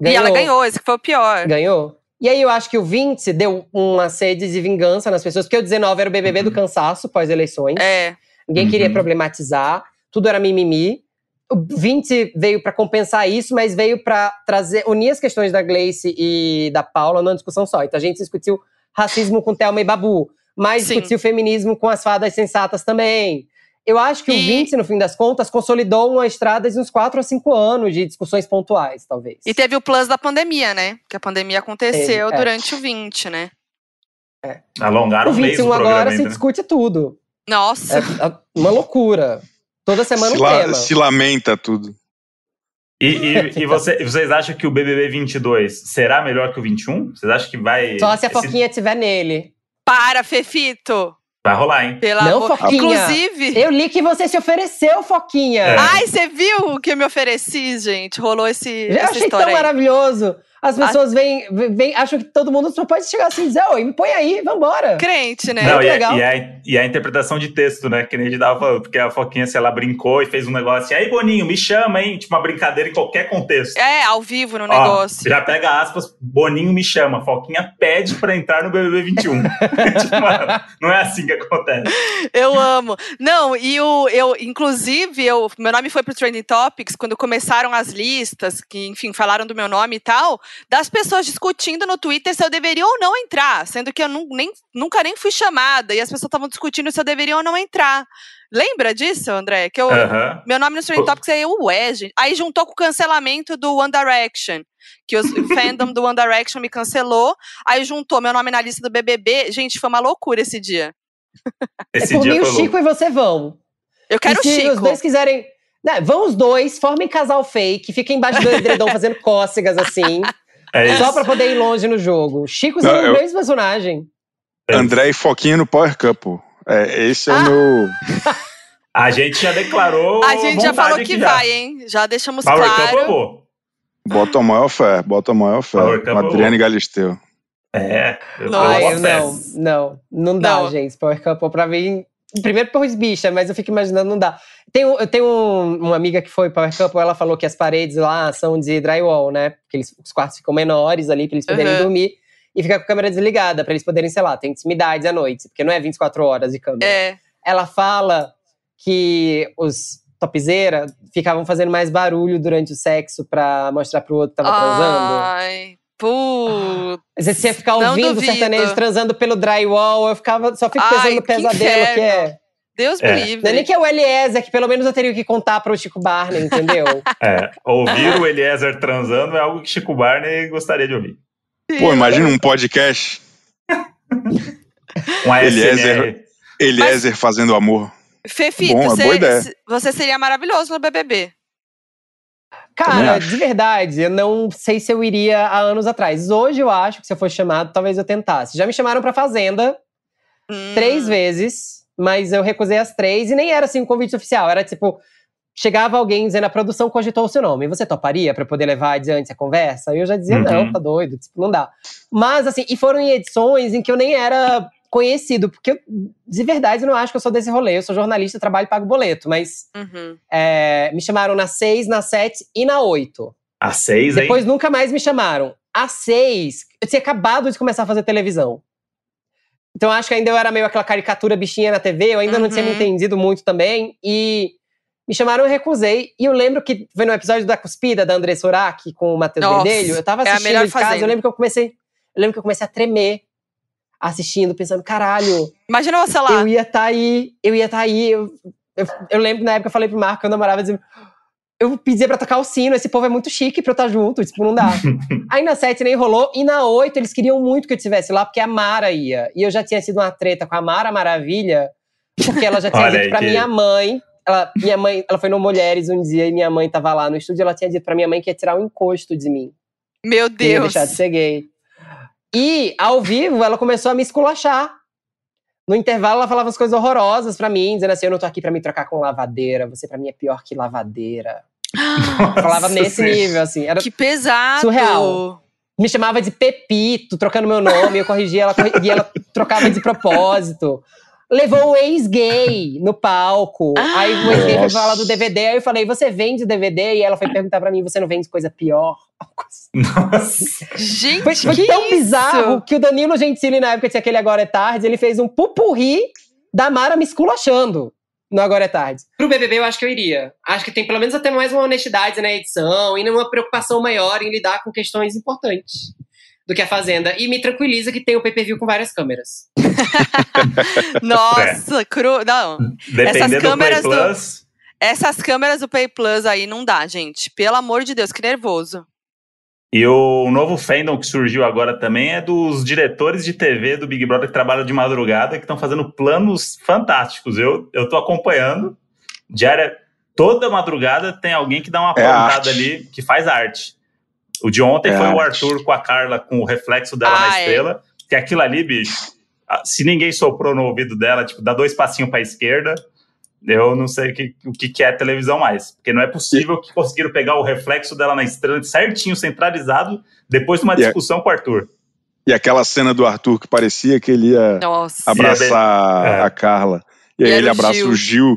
Ganhou. E ela ganhou, esse que foi o pior. Ganhou. E aí eu acho que o 20 deu uma sede de vingança nas pessoas, porque o 19 era o BBB uhum. do cansaço pós-eleições. É. Ninguém uhum. queria problematizar, tudo era mimimi o 20 veio para compensar isso, mas veio para trazer unir as questões da Gleice e da Paula numa discussão só. Então a gente discutiu racismo com Thelma e Babu, mas Sim. discutiu feminismo com as fadas sensatas também. Eu acho que e... o 20, no fim das contas, consolidou uma estrada de uns 4 a 5 anos de discussões pontuais, talvez. E teve o plus da pandemia, né? Que a pandemia aconteceu teve, é. durante o 20, né? É. Alongaram o 21 agora ainda, se né? discute tudo. Nossa. É, é uma loucura. Toda semana se um la, tema. Se lamenta tudo. E, e, e você, vocês acham que o BBB 22 será melhor que o 21? Vocês acham que vai. Só se a Foquinha estiver nele. Para, Fefito! Vai rolar, hein? Pela Não, Foquinha. Inclusive. Eu li que você se ofereceu, Foquinha. É. Ai, você viu o que eu me ofereci, gente? Rolou esse. Eu achei tão aí. maravilhoso. As pessoas vêm, vêm, acham que todo mundo só pode chegar assim e dizer, oi, me põe aí, vambora. Crente, né? Não, e, legal. A, e, a, e, a, interpretação de texto, né? Que nem a gente falando, porque a Foquinha, se ela brincou e fez um negócio assim, aí, Boninho, me chama, hein? Tipo, uma brincadeira em qualquer contexto. É, ao vivo no Ó, negócio. Já pega aspas, Boninho me chama. Foquinha pede pra entrar no BBB 21. tipo, mano, não é assim que acontece. Eu amo. Não, e o, eu, inclusive, eu, meu nome foi pro Trending Topics quando começaram as listas, que, enfim, falaram do meu nome e tal das pessoas discutindo no Twitter se eu deveria ou não entrar, sendo que eu não, nem, nunca nem fui chamada e as pessoas estavam discutindo se eu deveria ou não entrar. Lembra disso, André? Que eu, meu nome no Stream Topics é o gente. Aí juntou com o cancelamento do One Direction, que o fandom do One Direction me cancelou. Aí juntou meu nome na lista do BBB. Gente, foi uma loucura esse dia. Esse é por dia mim, o Chico louco. e você vão. Eu quero e se o Chico. os dois quiserem Né, vão os dois, formem casal fake, fiquem embaixo do edredom fazendo cócegas assim, É isso. só pra poder ir longe no jogo. Chico Não, sendo o eu- mesmo personagem. André e Foquinha no Power Couple. É, esse é Ah. o meu. A gente já declarou. A gente já falou que já. vai, hein? Já deixamos Power Couple claro. vou. Bota a maior fé, bota a maior fé. Couple. Adriane Galisteu. É. Eu, Não, eu não, não, não dá, Não. gente. Power Couple pra mim. Primeiro por bicha, mas eu fico imaginando, não dá. Tem, eu tenho um- uma amiga que foi Power Couple, ela falou que as paredes lá são de drywall, né? Porque eles- os quartos ficam menores ali pra eles poderem Uhum. dormir. E fica com a câmera desligada, pra eles poderem, sei lá, ter intimidade à noite. Porque não é 24 horas de câmera. É. Ela fala que os topzeira ficavam fazendo mais barulho durante o sexo pra mostrar pro outro que tava transando. Ai, putz. Às vezes você ia ficar ouvindo o sertanejo transando pelo drywall, eu ficava, só fico Ai, pensando no pesadelo que, é. Deus É. me Não é livre. nem que é o Eliezer, que pelo menos eu teria que contar pro Chico Barney, entendeu? É, ouvir o Eliezer transando é algo que Chico Barney gostaria de ouvir. Pô, imagina um podcast. Um. Eliezer. Eliezer fazendo amor. Fefito, Bom, é você, boa ideia. você seria maravilhoso no BBB. Cara, de verdade, eu não sei se eu iria há anos atrás. Hoje eu acho que se eu fosse chamado, talvez eu tentasse. Já me chamaram pra Fazenda Hum. três vezes, mas eu recusei as três e nem era assim um convite oficial. Era tipo, chegava alguém dizendo a produção cogitou o seu nome. Você toparia pra poder levar adiante a conversa? E eu já dizia, Uhum. não, tá doido, tipo, não dá. Mas assim, e foram em edições em que eu nem era conhecido, porque eu, de verdade eu não acho que eu sou desse rolê. Eu sou jornalista, trabalho e pago boleto, mas Uhum. é, me chamaram na seis, na sete e na oito. A seis, hein? Depois nunca mais me chamaram. A seis, eu tinha acabado de começar a fazer televisão. Então acho que ainda eu era meio aquela caricatura bichinha na TV, eu ainda não tinha me Uhum. entendido muito também. E me chamaram, eu recusei. E eu lembro que foi no episódio da Cuspida, da Andressa Surak, com o Matheus Verdelho. Eu tava é assistindo melhor de casa, eu lembro que eu comecei. Eu lembro que eu comecei a tremer assistindo, pensando, caralho, Imagina você lá. eu ia estar aí, eu ia estar aí. Eu, eu, eu lembro na época eu falei pro Marco eu namorava dizendo. Eu pedia pra tocar o sino, esse povo é muito chique pra eu estar junto, tipo, não dá. aí na 7 nem rolou, e na 8 eles queriam muito que eu estivesse lá, porque a Mara ia. E eu já tinha tido uma treta com a Mara Maravilha, porque ela já tinha dito pra que- minha mãe. Ela, minha mãe, ela foi no Mulheres um dia e minha mãe tava lá no estúdio, ela tinha dito pra minha mãe que ia tirar um encosto de mim. Meu Que ia Deus. deixar de ser gay. E, ao vivo, ela começou a me esculachar. No intervalo, ela falava umas coisas horrorosas pra mim, dizendo assim: eu não tô aqui pra me trocar com lavadeira, você pra mim é pior que lavadeira. Falava Nossa nesse Senhora. nível, assim. Era, Que pesado. Surreal. me chamava de Pepito, trocando meu nome, eu corrigia ela, e ela trocava de propósito. Levou o ex-gay no palco. aí o ex-gay foi falar do DVD, aí eu falei, você vende DVD? E ela foi perguntar pra mim, você não vende coisa pior? Nossa. Gente, Foi, foi que tão isso? bizarro que o Danilo Gentili, na época tinha aquele Agora é Tarde, ele fez um pupurri da Mara me esculachando no Agora é Tarde. Pro BBB eu acho que eu iria. Acho que tem pelo menos até mais uma honestidade na edição e uma preocupação maior em lidar com questões importantes do que a Fazenda. E me tranquiliza que tem o pay-per-view com várias câmeras. Nossa, cru. Não. Dependendo do câmeras Play do- Plus, Essas câmeras do Pay Plus aí não dá, gente. Pelo amor de Deus, que nervoso. E o novo fandom que surgiu agora também é dos diretores de TV do Big Brother que trabalham de madrugada, que estão fazendo planos fantásticos. Eu, eu tô acompanhando. Diária, toda madrugada tem alguém que dá uma É plantada ali, que faz arte. O de ontem É foi o arte. Arthur com a Carla, com o reflexo dela Ah, na é. estrela. Que aquilo ali, bicho, se ninguém soprou no ouvido dela, tipo, dá dois passinhos pra esquerda, eu não sei o que, o que é televisão mais. Porque não é possível que conseguiram pegar o reflexo dela na estrela certinho, centralizado, depois de uma E é- discussão com o Arthur. E aquela cena do Arthur que parecia que ele ia Nossa. abraçar É. a Carla. E, E aí era ele abraça Gil. o Gil.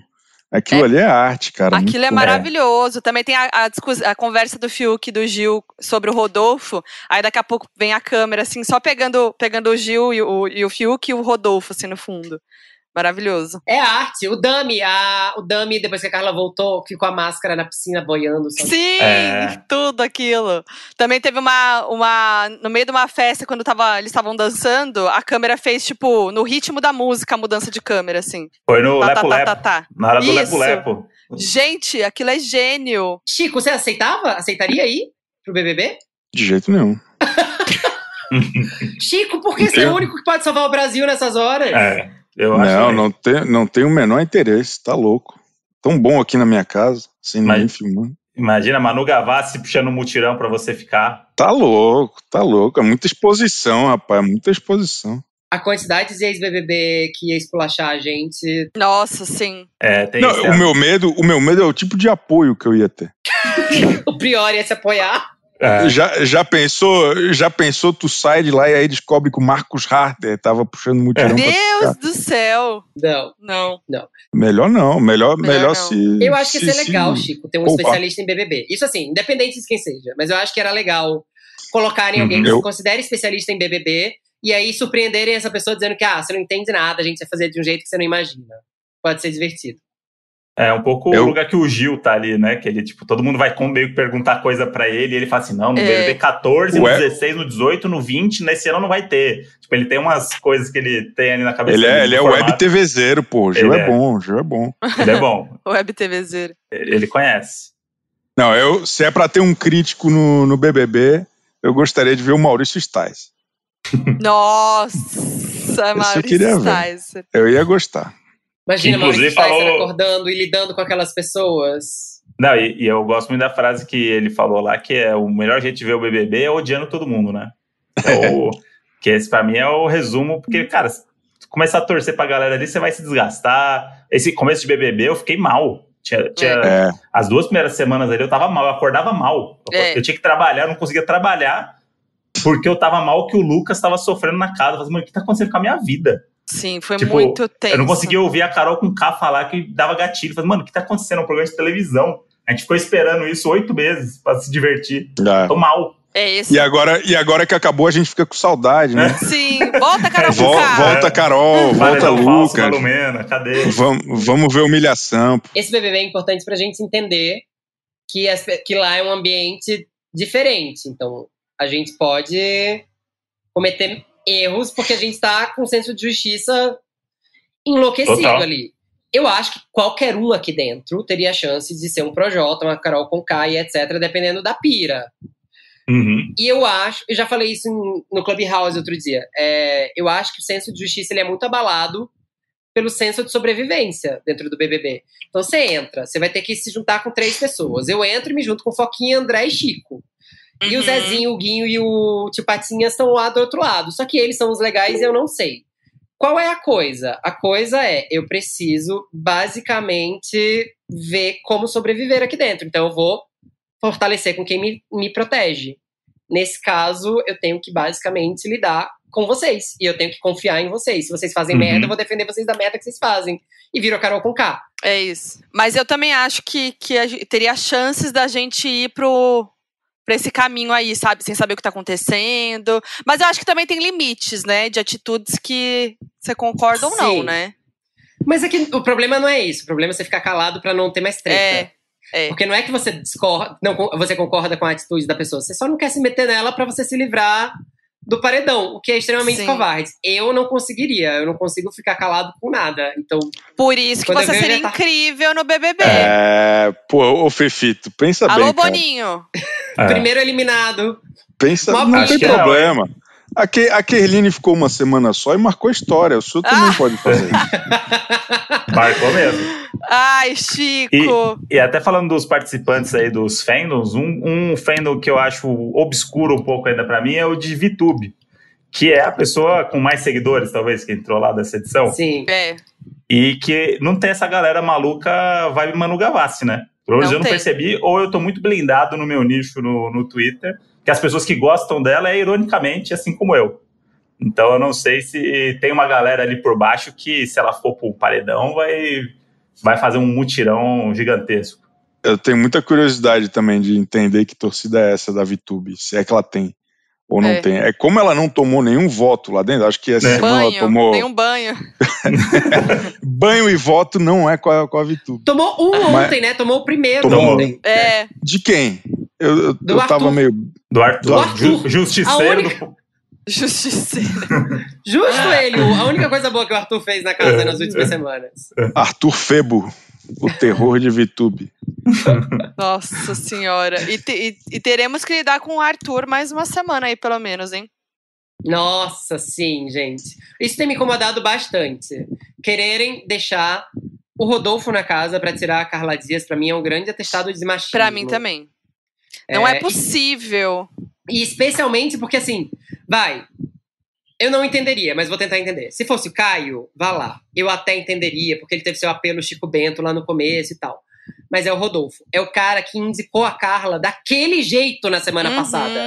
Aquilo É. ali é arte, cara. Aquilo é maravilhoso. Também tem a, a, a conversa do Fiuk e do Gil sobre o Rodolfo. Aí daqui a pouco vem a câmera, assim, só pegando, pegando o Gil e o, e o Fiuk e o Rodolfo, assim, no fundo. Maravilhoso. É arte. O Dami, a, o Dami, depois que a Carla voltou, ficou a máscara na piscina boiando. sabe? Sim, É. tudo aquilo. Também teve uma, uma. No meio de uma festa, quando tava, eles estavam dançando, a câmera fez, tipo, no ritmo da música, a mudança de câmera, assim. Foi no Tá, tá, Lepo tá, Lepo. tá, tá. Na hora do Isso. Lepo Lepo. Gente, aquilo é gênio. Chico, você aceitava? Aceitaria ir pro BBB? De jeito nenhum. Chico, por que você é o único que pode salvar o Brasil nessas horas? É, eu acho Não, que- não tem, não tem o menor interesse, tá louco. tão bom aqui na minha casa, sem Mas- ninguém filmando. Imagina Manu Gavassi puxando um mutirão pra você ficar. Tá louco, tá louco. É muita exposição, rapaz, muita exposição. A quantidade de ex-BBB que ia esculachar a gente. Nossa, sim. É, tem Não, isso. o meu medo, o meu medo é o tipo de apoio que eu ia ter. O Priori ia se apoiar. É. Já, já pensou, já pensou, tu sai de lá e aí descobre que o Marcos Harter tava puxando mutirão pra Deus do céu. Não. Não. Melhor não, melhor, Melhor melhor, não. se. Eu acho que se, ia ser legal, se- Chico, ter um poupar. especialista em BBB. Isso assim, independente de quem seja. Mas eu acho que era legal colocarem alguém Uhum. que Eu- se considere especialista em BBB e aí surpreenderem essa pessoa dizendo que, ah, você não entende nada, a gente vai fazer de um jeito que você não imagina. Pode ser divertido. É um pouco Eu- o lugar que o Gil tá ali, né? Que ele, tipo, todo mundo vai meio que perguntar coisa pra ele e ele fala assim: não, no É. BBB 14, no Ué? 16, no 18, no 20, nesse ano não vai ter. Tipo, ele tem umas coisas que ele tem ali na cabeça. Ele é, dele, ele é web. TVzeiro, pô. O Gil Ele é, é. bom, o Gil é bom. Ele é bom. Web TVzeiro. Ele conhece. Não, eu, se é pra ter um crítico no, no BBB, eu gostaria de ver o Maurício Stais. Nossa, Maurício. Sticer. Eu ia gostar. Imagina Inclusive, Maurício falou- acordando e lidando com aquelas pessoas. Não, e, e eu gosto muito da frase que ele falou lá, que é o melhor jeito de ver o BBB é odiando todo mundo, né? Então, que esse pra mim é o resumo, porque, cara, se tu começar a torcer pra galera ali, você vai se desgastar. Esse começo de BBB eu fiquei mal. Tinha, tinha- É. As duas primeiras semanas ali eu tava mal, eu acordava mal. Eu, É. eu tinha que trabalhar, eu não conseguia trabalhar, porque eu tava mal que o Lucas tava sofrendo na casa. Eu falei, mano, o que tá acontecendo com a minha vida? Sim, foi Tipo, muito tenso. Eu não conseguia ouvir a Carol com K falar que dava gatilho. Falei, mano, o que tá acontecendo? É um programa de televisão. A gente ficou esperando isso oito meses pra se divertir. É. Tô mal. É esse. E agora, e agora que acabou, a gente fica com saudade, né? Sim, volta, Carol Vol- volta Carol, volta falso da Lucas. Lumena, cadê? Vamos, vamos ver humilhação. Esse BBB é importante pra gente entender que, as que lá é um ambiente diferente. Então, a gente pode cometer erros porque a gente tá com um senso de justiça enlouquecido Total. ali. Eu acho que qualquer um aqui dentro teria chance de ser um Projota, uma Carol Conká e etc., dependendo da pira. Uhum. E eu acho, eu já falei isso no Clubhouse outro dia. é, eu acho que o senso de justiça ele é muito abalado pelo senso de sobrevivência dentro do BBB. Então você entra, você vai ter que se juntar com três pessoas. Eu entro e me junto com Foquinha, André e Chico. E o Uhum. Zezinho, o Guinho e o Tio Patinhas estão lá do outro lado. Só que eles são os legais e eu não sei. Qual é a coisa? A coisa é, eu preciso basicamente ver como sobreviver aqui dentro. Então eu vou fortalecer com quem me, me protege. Nesse caso, eu tenho que basicamente lidar com vocês. E eu tenho que confiar em vocês. Se vocês fazem Uhum. merda, eu vou defender vocês da merda que vocês fazem. E viro a Carol com K. É isso. Mas eu também acho que, que a teria chances da gente ir pro pra esse caminho aí, sabe? Sem saber o que tá acontecendo. Mas eu acho que também tem limites, né? De atitudes que você concorda ou não, Sim. né? Mas é que o problema não é isso. O problema é você ficar calado pra não ter mais treta. É. É. Porque não é que você discorda, não, você concorda com a atitude da pessoa, você só não quer se meter nela pra você se livrar do paredão, o que é extremamente Sim. covarde. Eu não conseguiria, eu não consigo ficar calado com nada. Então, Por isso que você seria tá- incrível no BBB. É, pô, ô Fefito, pensa Alô, bem, cara. Boninho. É. primeiro eliminado. Pensa, Mó não tem não, problema. A, Ke, a Kerline ficou uma semana só e marcou a história. O senhor também Ah! pode fazer isso. Marcou mesmo. Ai, Chico. E até falando dos participantes aí dos fandoms, um, um fandom que eu acho obscuro um pouco ainda pra mim é o de VTube, que é a pessoa com mais seguidores, talvez, que entrou lá dessa edição. Sim. É. E que não tem essa galera maluca vibe Manu Gavassi, né? Pelo menos Não eu não tem. percebi, ou eu tô muito blindado no meu nicho no, no Twitter, que as pessoas que gostam dela é ironicamente assim como eu. Então eu não sei se tem uma galera ali por baixo que, se ela for pro paredão, vai, vai fazer um mutirão gigantesco. Eu tenho muita curiosidade também de entender que torcida é essa da VTube, se é que ela tem ou não É. tem. É como ela não tomou nenhum voto lá dentro, acho que essa É. semana ela Banho. tomou Nenhum banho. banho e voto não é com a, com a VTube. Tomou um Mas- ontem, né? Tomou o primeiro Tomou. ontem. É. De quem? Eu, eu, Do eu tava meio. Do Arthur, Do Arthur. ju- justiceiro. A única- do- Justiceiro. Justo ele, a única coisa boa que o Arthur fez na casa nas últimas semanas. Arthur Febo, o terror de VTube. Nossa senhora. E, te- e- e teremos que lidar com o Arthur mais uma semana aí, pelo menos, hein? Nossa, sim, gente. Isso tem me incomodado bastante. Quererem deixar o Rodolfo na casa pra tirar a Carla Dias, pra mim, é um grande atestado de machismo. Pra mim também. Não é, possível. E, e especialmente porque, assim, vai. Eu não entenderia, mas vou tentar entender. Se fosse o Caio, vá lá. Eu até entenderia, porque ele teve seu apelo Chico Bento lá no começo e tal. Mas é o Rodolfo. É o cara que indicou a Carla daquele jeito na semana Uhum. passada.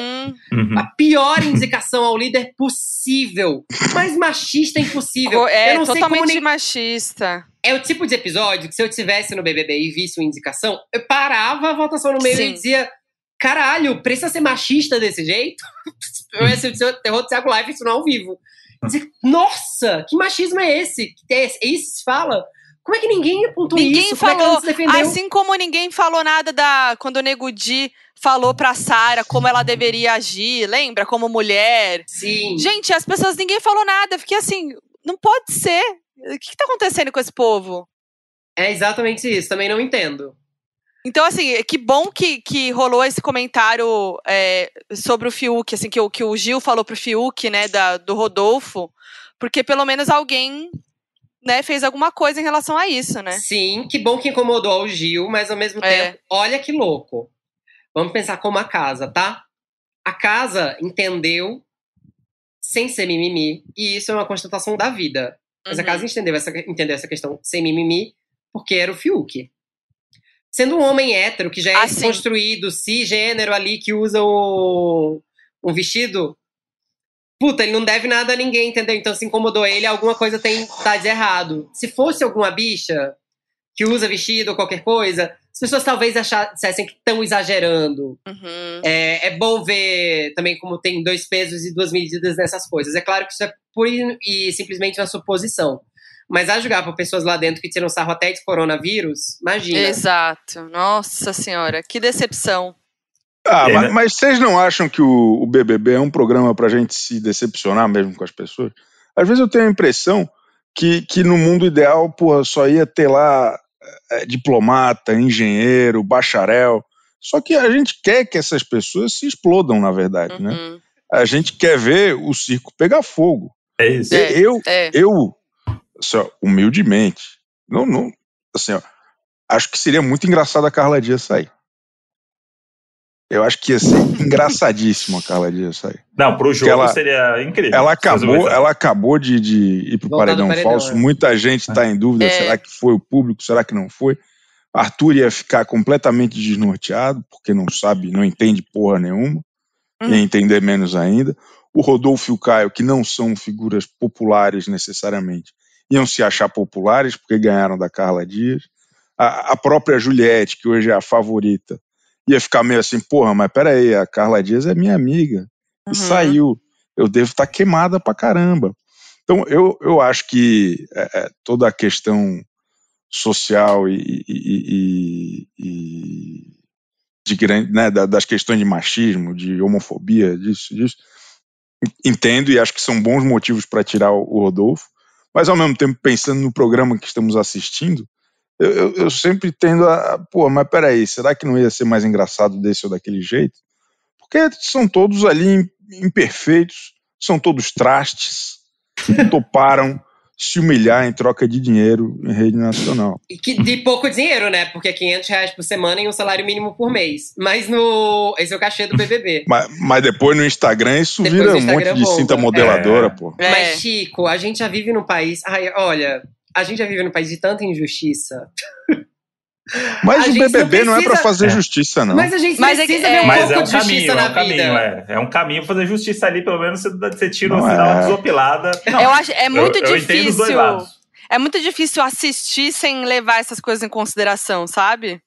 Uhum. A pior indicação ao líder possível. Mais machista impossível. É eu não sei como totalmente nem- machista. É o tipo de episódio que se eu tivesse no BBB e visse uma indicação, eu parava a votação no meio Sim. e dizia: caralho, precisa ser machista desse jeito? eu ia ser o terror do Thiago Live, isso não ao vivo. Dizer, Nossa, que machismo é esse? É é isso que se fala? Como é que ninguém apontou Ninguém isso? Como é falou. se defendeu? Assim como ninguém falou nada da. Quando o Nego Di falou pra Sara como ela deveria agir, lembra? Como mulher. Sim. Gente, as pessoas, ninguém falou nada. Fiquei assim, não pode ser. O que, que tá acontecendo com esse povo? É exatamente isso, também não entendo. Então, assim, que bom que, que rolou esse comentário é, sobre o Fiuk, assim, que, o- que o Gil falou pro Fiuk, né, da, do Rodolfo, porque pelo menos alguém, né, fez alguma coisa em relação a isso, né? Sim, que bom que incomodou o Gil, mas ao mesmo É. tempo, olha que louco. Vamos pensar como a casa, tá? A casa entendeu sem ser mimimi, e isso é uma constatação da vida. Mas a Uhum. casa entendeu essa, entendeu essa questão sem mimimi porque era o Fiuk. Sendo um homem hétero, que já é Ah, sim. construído, cisgênero ali, que usa o, um vestido. Puta, ele não deve nada a ninguém, entendeu? Então se incomodou ele, alguma coisa tem tá de errado. Se fosse alguma bicha que usa vestido ou qualquer coisa, as pessoas talvez achassem que estão exagerando. Uhum. É, é bom ver também como tem dois pesos e duas medidas nessas coisas. É claro que isso é pura e simplesmente uma suposição. Mas a julgar por pessoas lá dentro que tiram sarro até de coronavírus, imagina. Exato. Nossa senhora, que decepção. Ah, É, mas, né? mas vocês não acham que o, o BBB é um programa pra gente se decepcionar mesmo com as pessoas? Às vezes eu tenho a impressão que, que no mundo ideal, porra, só ia ter lá é, diplomata, engenheiro, bacharel. Só que a gente quer que essas pessoas se explodam, na verdade, né? Uhum. A gente quer ver o circo pegar fogo. É isso. É. Eu, É. eu assim, ó, humildemente, não, não, assim, ó, acho que seria muito engraçado a Carla Dias sair. Eu acho que ia ser engraçadíssimo a Carla Dias sair. Não, pro jogo ela- seria incrível. Ela acabou, ela acabou de, de ir pro Voltar do paredão, paredão, falso. é. Muita gente está em dúvida: É. será que foi o público? Será que não foi? Arthur ia ficar completamente desnorteado, porque não sabe, não entende porra nenhuma, Hum. ia entender menos ainda. O Rodolfo e o Caio, que não são figuras populares necessariamente, iam se achar populares porque ganharam da Carla Dias. A, a própria Juliette, que hoje é a favorita, ia ficar meio assim: porra, mas peraí, a Carla Dias é minha amiga e Uhum. saiu. Eu devo estar queimada pra caramba. Então, eu, eu acho que é, é, toda a questão social e, e- e- e de grande, né, da- das questões de machismo, de homofobia, disso, disso, entendo e acho que são bons motivos para tirar o Rodolfo, mas ao mesmo tempo, pensando no programa que estamos assistindo, eu, eu- eu sempre tendo a. Pô, mas peraí, será que não ia ser mais engraçado desse ou daquele jeito? Porque são todos ali im- imperfeitos, são todos trastes, toparam se humilhar em troca de dinheiro em rede nacional. E que de pouco dinheiro, né? Porque é 500 reais por semana e um salário mínimo por mês. Mas no. Esse é o cachê do BBB. Mas, mas depois no Instagram isso Depois vira no um monte Instagram de cinta modeladora, É. pô. É. Mas, Chico, a gente já vive num país. Ai, olha, a gente já vive num país de tanta injustiça. Mas A o gente não BBB não, é pra precisa- fazer É. justiça, não. Mas a gente Mas é precisa que- ver um é- Mas pouco é um de justiça caminho, é na um vida. caminho, é. É um caminho fazer justiça ali, pelo menos você, tira o sinal é. desopilada. Não, Eu acho, é muito eu, eu entendo os dois difícil. lados. É muito difícil assistir sem levar essas coisas em consideração, sabe?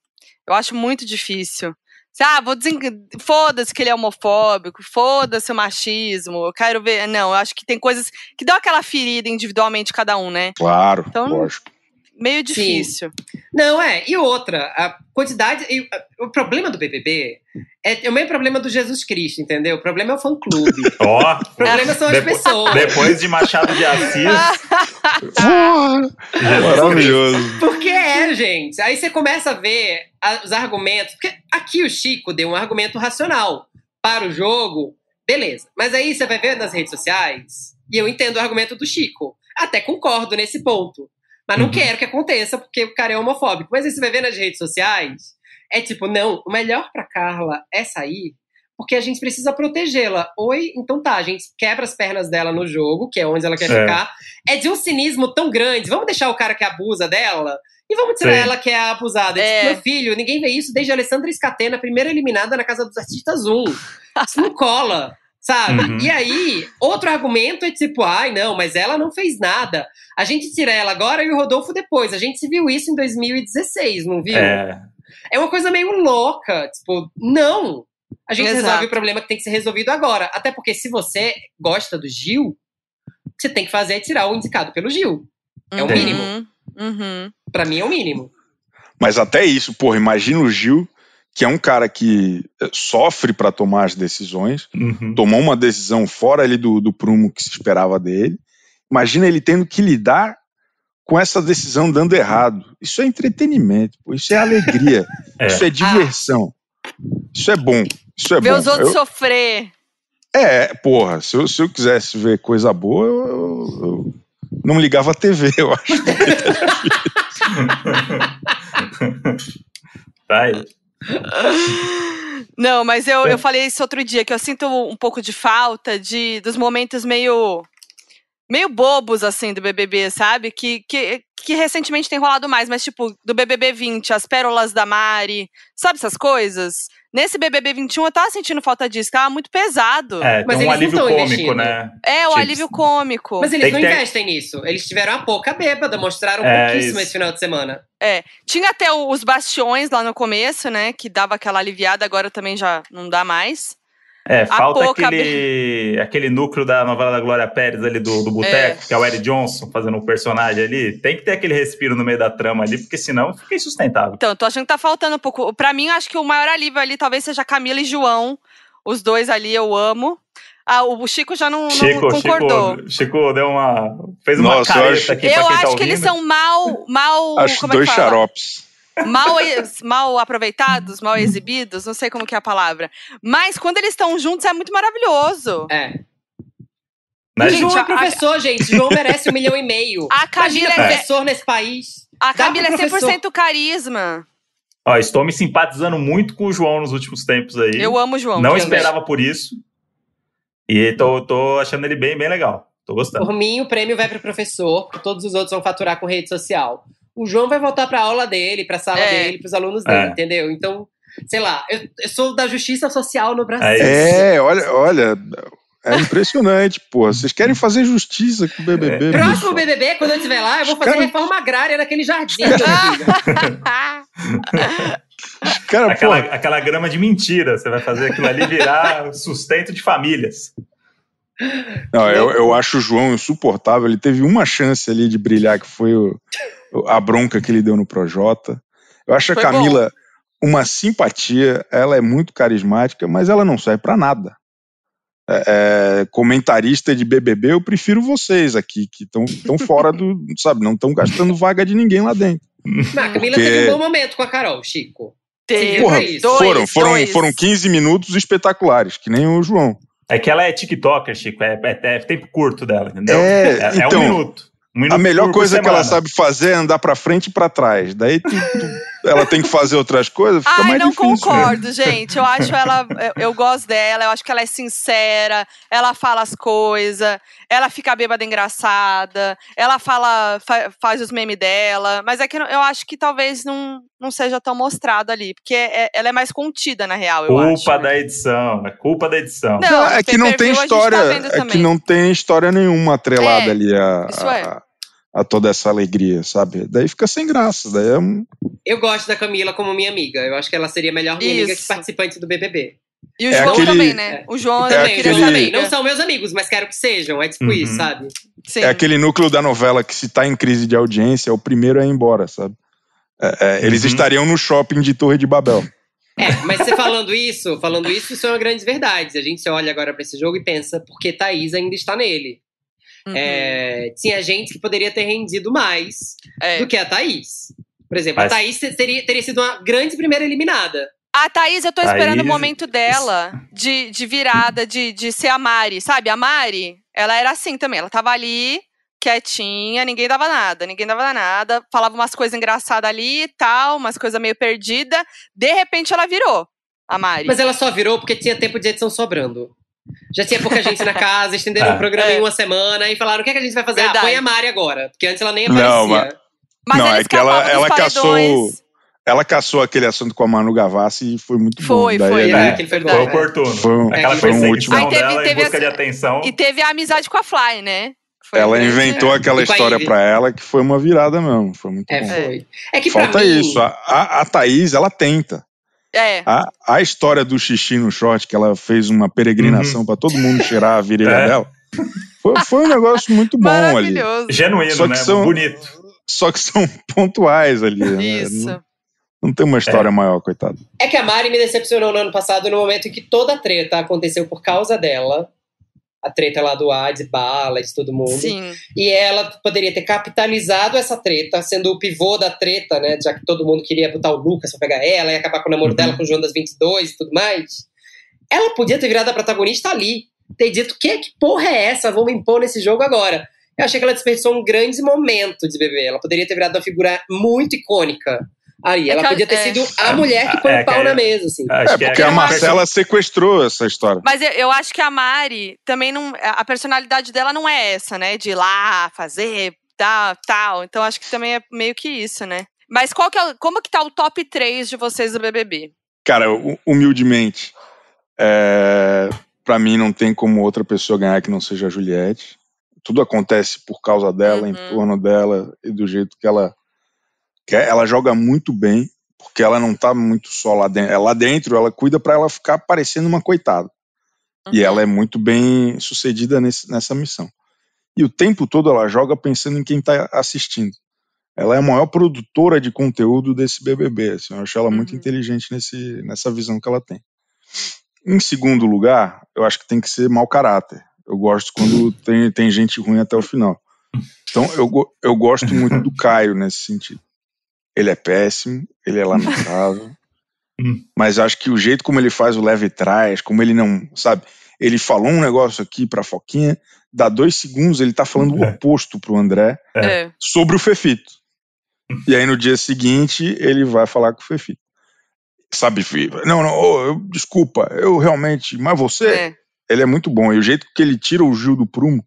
Eu acho muito difícil. Ah, vou desen... Foda-se que ele é homofóbico, foda-se o machismo, eu quero ver. Não, eu acho que tem coisas que dão aquela ferida individualmente cada um, né? Claro, Então- lógico. Meio difícil. Não, é. E outra, a quantidade. e, a- o problema do BBB é, é o mesmo problema do Jesus Cristo, entendeu? O problema é o fã-clube. Ó, O problema são as Depois- pessoas. depois de Machado de Assis, Maravilhoso. Porque é, gente. Aí você começa a ver a- os argumentos. Porque aqui o Chico deu um argumento racional para o jogo, beleza. Mas aí você vai ver nas redes sociais, e eu entendo o argumento do Chico. Até concordo nesse ponto. Mas não Uhum. quero que aconteça, porque o cara é homofóbico. Mas aí você vai ver nas redes sociais, é tipo, não, o melhor pra Carla é sair, porque a gente precisa protegê-la. Oi, então tá, a gente quebra as pernas dela no jogo, que é onde ela quer É. ficar. É de um cinismo tão grande. Vamos deixar o cara que abusa dela e vamos tirar Sim. ela que é a abusada. É. Tipo, meu filho, ninguém vê isso desde a Alessandra Scatena, primeira eliminada na Casa dos Artistas 1. Isso não cola. Sabe? Uhum. E aí, outro argumento é tipo, ai, não, mas ela não fez nada. A gente tira ela agora e o Rodolfo depois. A gente se viu isso em 2016, não viu? É, É uma coisa meio louca. Tipo, não. A gente Exato. resolve o problema que tem que ser resolvido agora. Até porque se você gosta do Gil, o que você tem que fazer é tirar o indicado pelo Gil. É o Uhum. mínimo. Uhum. Pra mim é o mínimo. Mas até isso, porra, imagina o Gil, que é um cara que eh, sofre pra tomar as decisões, uhum. tomou uma decisão fora ali do, do prumo que se esperava dele. Imagina ele tendo que lidar com essa decisão dando errado. Isso é entretenimento, pô, isso é alegria, É. isso é diversão. Isso é bom. Isso é Ver bom. os outros Eu- sofrer. é, porra, se eu, se eu quisesse ver coisa boa, eu, eu- eu não ligava a TV, eu acho. Tá aí. Não, mas eu, É. eu falei isso outro dia, que eu sinto um pouco de falta de dos momentos meio meio bobos, assim, do BBB, sabe? Que, que, que recentemente tem rolado mais, mas tipo, do BBB 20, as pérolas da Mari, sabe essas coisas? Nesse BBB 21 eu tava sentindo falta disso, tava muito pesado. É, Mas tem um não alívio cômico, investindo. né? É, o Tipo, alívio cômico. Mas eles Tem não ter- investem nisso. Eles tiveram a pouca bêbada, mostraram É, pouquíssimo isso. esse final de semana. Tinha até os bastiões lá no começo, né? Que dava aquela aliviada, agora também já não dá mais. É, falta aquele, aquele núcleo da novela da Glória Pérez ali do, do Boteco, que é o Eric Johnson fazendo um personagem ali. Tem que ter aquele respiro no meio da trama ali, porque senão fica insustentável. Então, eu tô achando que tá faltando um pouco. Pra mim, eu acho que o maior alívio ali talvez seja Camila e João. Os dois ali eu amo. Ah, o Chico já não, não Chico, concordou. Chico, Chico deu uma. fez uma Nossa, eu careta acho- aqui Eu pra quem acho tá que ouvindo. eles são mal, mal, Acho como é dois que fala? xaropes. Mal, mal aproveitados, mal exibidos, não sei como que é a palavra. Mas quando eles estão juntos é muito maravilhoso. É. O gente, João é a- professor, gente. O João merece um milhão e meio. A Camila, Imagina é, professor nesse país. a Camila é pro 100% carisma. Ó, estou me simpatizando muito com o João nos últimos tempos aí. Eu amo o João. Não gente. esperava por isso. E tô, tô achando ele bem, bem legal. Tô gostando. Por mim, o prêmio vai pro professor, porque todos os outros vão faturar com rede social. O João vai voltar pra aula dele, pra sala É. dele, pros alunos dele, É. entendeu? Então, sei lá, eu, eu sou da justiça social no Brasil. É isso. É, olha, olha, é impressionante, porra. Vocês querem fazer justiça com o BBB? Próximo bicho. BBB, quando eu estiver lá, eu vou Os fazer caras- reforma agrária naquele jardim. Cara, Aquela, porra, aquela grama de mentira. Você vai fazer aquilo ali virar sustento de famílias. não, eu, eu acho o João insuportável. Ele teve uma chance ali de brilhar, que foi o- a bronca que ele deu no Projota. Eu acho a Foi Camila uma simpatia, ela é muito carismática, mas ela não serve pra nada. É, é, comentarista de BBB, eu prefiro vocês aqui, que estão fora do. Sabe, não estão gastando vaga de ninguém lá dentro. Mas a Camila Porque- teve um bom momento com a Carol, Chico. Teve Porra, dois, foram, foram, dois. foram 15 minutos espetaculares, que nem o João. É que ela é TikToker, Chico. É, é- é tempo curto dela, entendeu? É, é, então, um minuto. Um A melhor coisa que ela sabe fazer é andar pra frente e pra trás. Daí tu- tu- ela tem que fazer outras coisas, fica Ai, mais não difícil. né? concordo, gente. Eu acho ela. Eu, eu gosto dela, eu acho que ela é sincera, ela fala as coisas, ela fica bêbada engraçada, ela fala, fa- faz os memes dela. Mas é que eu acho que talvez não, não seja tão mostrado ali, porque é- ela é mais contida, na real, eu acho. Culpa da edição. É culpa da edição. Não, Não, é que não tem tá história, vendo é que também. não tem história nenhuma atrelada É, ali a, isso é. a- a toda essa alegria, sabe? Daí fica sem graça, daí é um... Eu gosto da Camila como minha amiga. Eu acho que ela seria melhor minha amiga que Isso. participante do BBB. E o É João aquele- também, né? é. O João eu também, aquele- também. Não são meus amigos, mas quero que sejam. É tipo Uhum. isso, sabe? Sim. é aquele núcleo da novela que se tá em crise de audiência, é o primeiro a ir embora, sabe? É, é, eles Uhum. estariam no shopping de Torre de Babel. É, mas você falando isso, falando isso, isso é uma grande verdade. A gente olha agora pra esse jogo e pensa, por que Thaís ainda está nele? Uhum. É, tinha gente que poderia ter rendido mais É. do que a Thaís. Por exemplo, Mas- a Thaís teria, teria sido uma grande primeira eliminada. A Thaís, eu tô esperando o Thaís- momento dela de, de virada, de, de ser a Mari, sabe? A Mari, ela era assim também. Ela tava ali quietinha, ninguém dava nada, ninguém dava nada, falava umas coisas engraçadas ali e tal, umas coisas meio perdidas. De repente ela virou, a Mari. Mas ela só virou porque tinha tempo de edição sobrando. Já tinha pouca gente na casa, estenderam Ah. o programa É. em uma semana e falaram: o que, é que a gente vai fazer? Verdade. Ah, põe a Mari agora. Porque antes ela nem Não, aparecia. Mas Não, é que ela- ela caçou-. Ela caçou aquele assunto com a Manu Gavassi e foi muito Foi, bom. Daí foi, né? aquele foi. Foi é. oportuno. Foi um- Aquela foi um último. Aí teve- dela teve em busca essa- de atenção. E teve a amizade com a Fly, né? Foi Ela grande, inventou né? aquela E a história pra ela que foi uma virada mesmo. Foi muito É, bom. foi. É que Falta mim, isso. A, a, a Thaís, ela tenta. É. A, a história do xixi no short, que ela fez uma peregrinação pra todo mundo cheirar a virilha É. dela, foi, foi um negócio muito bom ali. Maravilhoso. Genuíno, Só né? são- Bonito. Só que são pontuais ali. né? Isso. Não, não tem uma história maior, coitado. é que a Mari me decepcionou no ano passado, no momento em que toda a treta aconteceu por causa dela. A treta lá do Ad, Bala, de todo mundo. Sim. E ela poderia ter capitalizado essa treta, sendo o pivô da treta, né? Já que todo mundo queria botar o Lucas pra pegar ela e acabar com o namoro Uhum. dela com o João das 22 e tudo mais. Ela podia ter virado a protagonista ali. Ter dito: que, que porra é essa? Vamos impor nesse jogo agora. Eu achei que ela desperdiçou um grande momento de bebê. Ela poderia ter virado uma figura muito icônica aí. É Ela a- podia ter é. sido a mulher que põe É, o pau na é- mesa, assim. Acho É, que porque é a Marcela sequestrou essa história. Mas eu, eu acho que a Mari também não. A personalidade dela não é essa, né? De ir lá, fazer, tal, tal. Então acho que também é meio que isso, né? Mas qual que é, como que tá o top 3 de vocês do BBB? Cara, hu- humildemente, é, para mim não tem como outra pessoa ganhar que não seja a Juliette. Tudo acontece por causa dela, em Uhum. torno dela e do jeito que ela quer. Ela joga muito bem, porque ela não tá muito só lá dentro. É lá dentro, ela cuida para ela ficar parecendo uma coitada. E Uhum. ela é muito bem sucedida nesse- nessa missão. E o tempo todo ela joga pensando em quem tá assistindo. Ela é a maior produtora de conteúdo desse BBB. Assim, eu acho ela muito Uhum. inteligente nesse, nessa visão que ela tem. Em segundo lugar, eu acho que tem que ser mau caráter. Eu gosto quando tem, tem gente ruim até o final. Então, eu, eu gosto muito do Caio nesse sentido. Ele é péssimo, ele é lamentável, Hum. mas acho que o jeito como ele faz o leve trás, como ele não, sabe? Ele falou um negócio aqui pra Foquinha, dá dois segundos ele tá falando o É. oposto pro André É. sobre o Fefito. E aí no dia seguinte ele vai falar com o Fefito. Sabe, Fih? Não, não, ô, eu- desculpa, eu realmente, mas você, É. ele é muito bom. E o jeito que ele tira o Gil do prumo,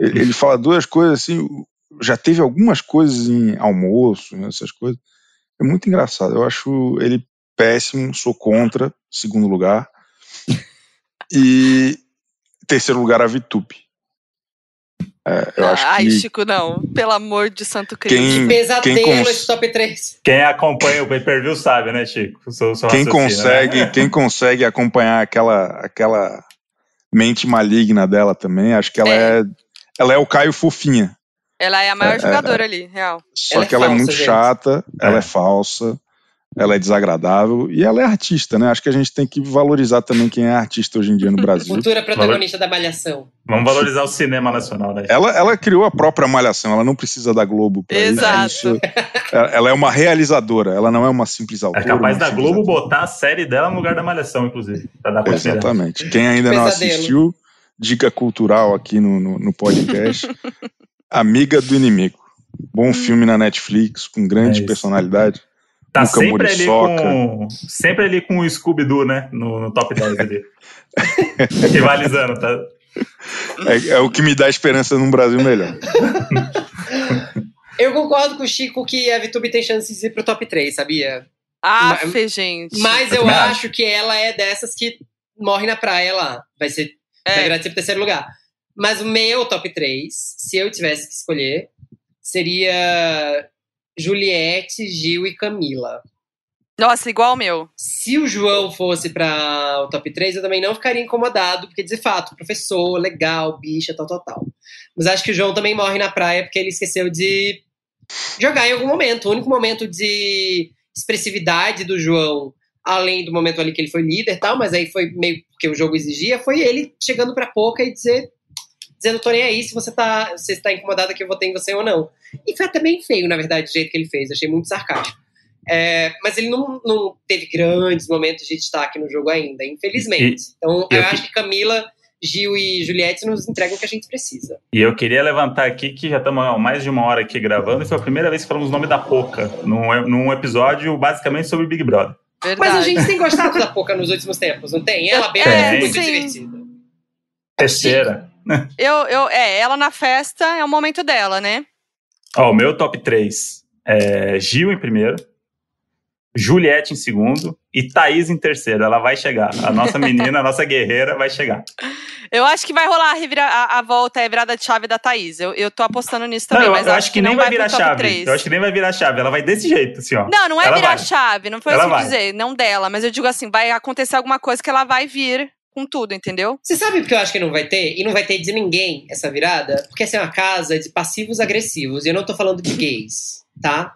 ele, ele fala duas coisas assim. Já teve algumas coisas em almoço, né, essas coisas. É muito engraçado. Eu acho ele péssimo, sou contra, segundo lugar. E terceiro lugar, a Vitube. É, eu acho Ai, que Chico, não. Pelo amor de Santo Cristo. quem, Pesadelo quem cons- esse top 3. Quem acompanha o pay-per-view sabe, né, Chico? O seu, seu quem raciocínio, consegue, né? quem consegue acompanhar aquela, aquela mente maligna dela também, acho que ela É. é, ela é o Caio Fofinha. Ela é a maior É, jogadora ali, real. Só Ela é que ela é falsa, muito gente. chata, ela É. é falsa, ela é desagradável e ela é artista, né? Acho que a gente tem que valorizar também quem é artista hoje em dia no Brasil. Futura protagonista da Malhação. Vamos valorizar o cinema nacional, né? Ela, ela criou a própria malhação, ela não precisa da Globo pra Exato. isso. Ela é uma realizadora, ela não é uma simples É autora. capaz uma da Globo botar a série dela no lugar da Malhação, inclusive. Pra dar continuidade. Exatamente. Quem ainda não assistiu, dica cultural aqui no, no, no podcast. Amiga do Inimigo. Bom filme na Netflix, com grande É personalidade. Tá Luca sempre ali, com, sempre ali com o Scooby-Doo, né? No, no top 10 ali. Rivalizando, tá? É, é o que me dá esperança num Brasil melhor. Eu concordo com o Chico que a Vitube tem chances de ir pro top 3, sabia? Aff, gente. Mas Eu acho que ela é dessas que morre na praia lá. Vai ser, vai É. virar sempre terceiro lugar. Mas o meu top 3, se eu tivesse que escolher, seria Juliette, Gil e Camila. Nossa, igual o meu. Se o João fosse para o top 3, eu também não ficaria incomodado, porque de fato, professor, legal, bicha, tal, tal, tal. Mas acho que o João também morre na praia porque ele esqueceu de jogar em algum momento. O único momento de expressividade do João, além do momento ali que ele foi líder e tal, mas aí foi meio porque o jogo exigia, foi ele chegando pra Poca e dizer dizendo, tô nem aí se você tá, se está incomodada que eu votei em você ou não. E foi até bem feio, na verdade, o jeito que ele fez. Achei muito sarcástico. É, mas ele não, não teve grandes momentos de destaque no jogo ainda, infelizmente. então, eu eu acho que Camila Gil e Juliette nos entregam o que a gente precisa. E eu queria levantar aqui que já estamos há mais de uma hora aqui gravando e foi a primeira vez que falamos o nome da Poca num, num episódio basicamente sobre Big Brother. Verdade. Mas a gente tem gostado da Poca nos últimos tempos, não tem? Ela bem É, é, muito sim. divertida. Terceira. Eu, eu, é, ela na festa é o momento dela, né? Ó, o meu top 3 é Gil em primeiro, Juliette em segundo e Thaís em terceiro. Ela vai chegar. A nossa menina, a nossa guerreira vai chegar. Eu acho que vai rolar a, revira- a, a volta, a virada de chave da Thaís. Eu, eu tô apostando nisso Não, também, eu, mas eu acho que, nem não vai virar chave. três. Eu acho que nem vai virar chave. Ela vai desse jeito, assim, ó. Não, não é Ela virar vai. chave, não foi Ela isso que eu dizer, não dela, mas eu digo assim, vai acontecer alguma coisa que ela vai vir com tudo, entendeu? Você sabe porque eu acho que não vai ter? E não vai ter de ninguém essa virada? Porque essa é uma casa de passivos agressivos. E eu não tô falando de gays, tá?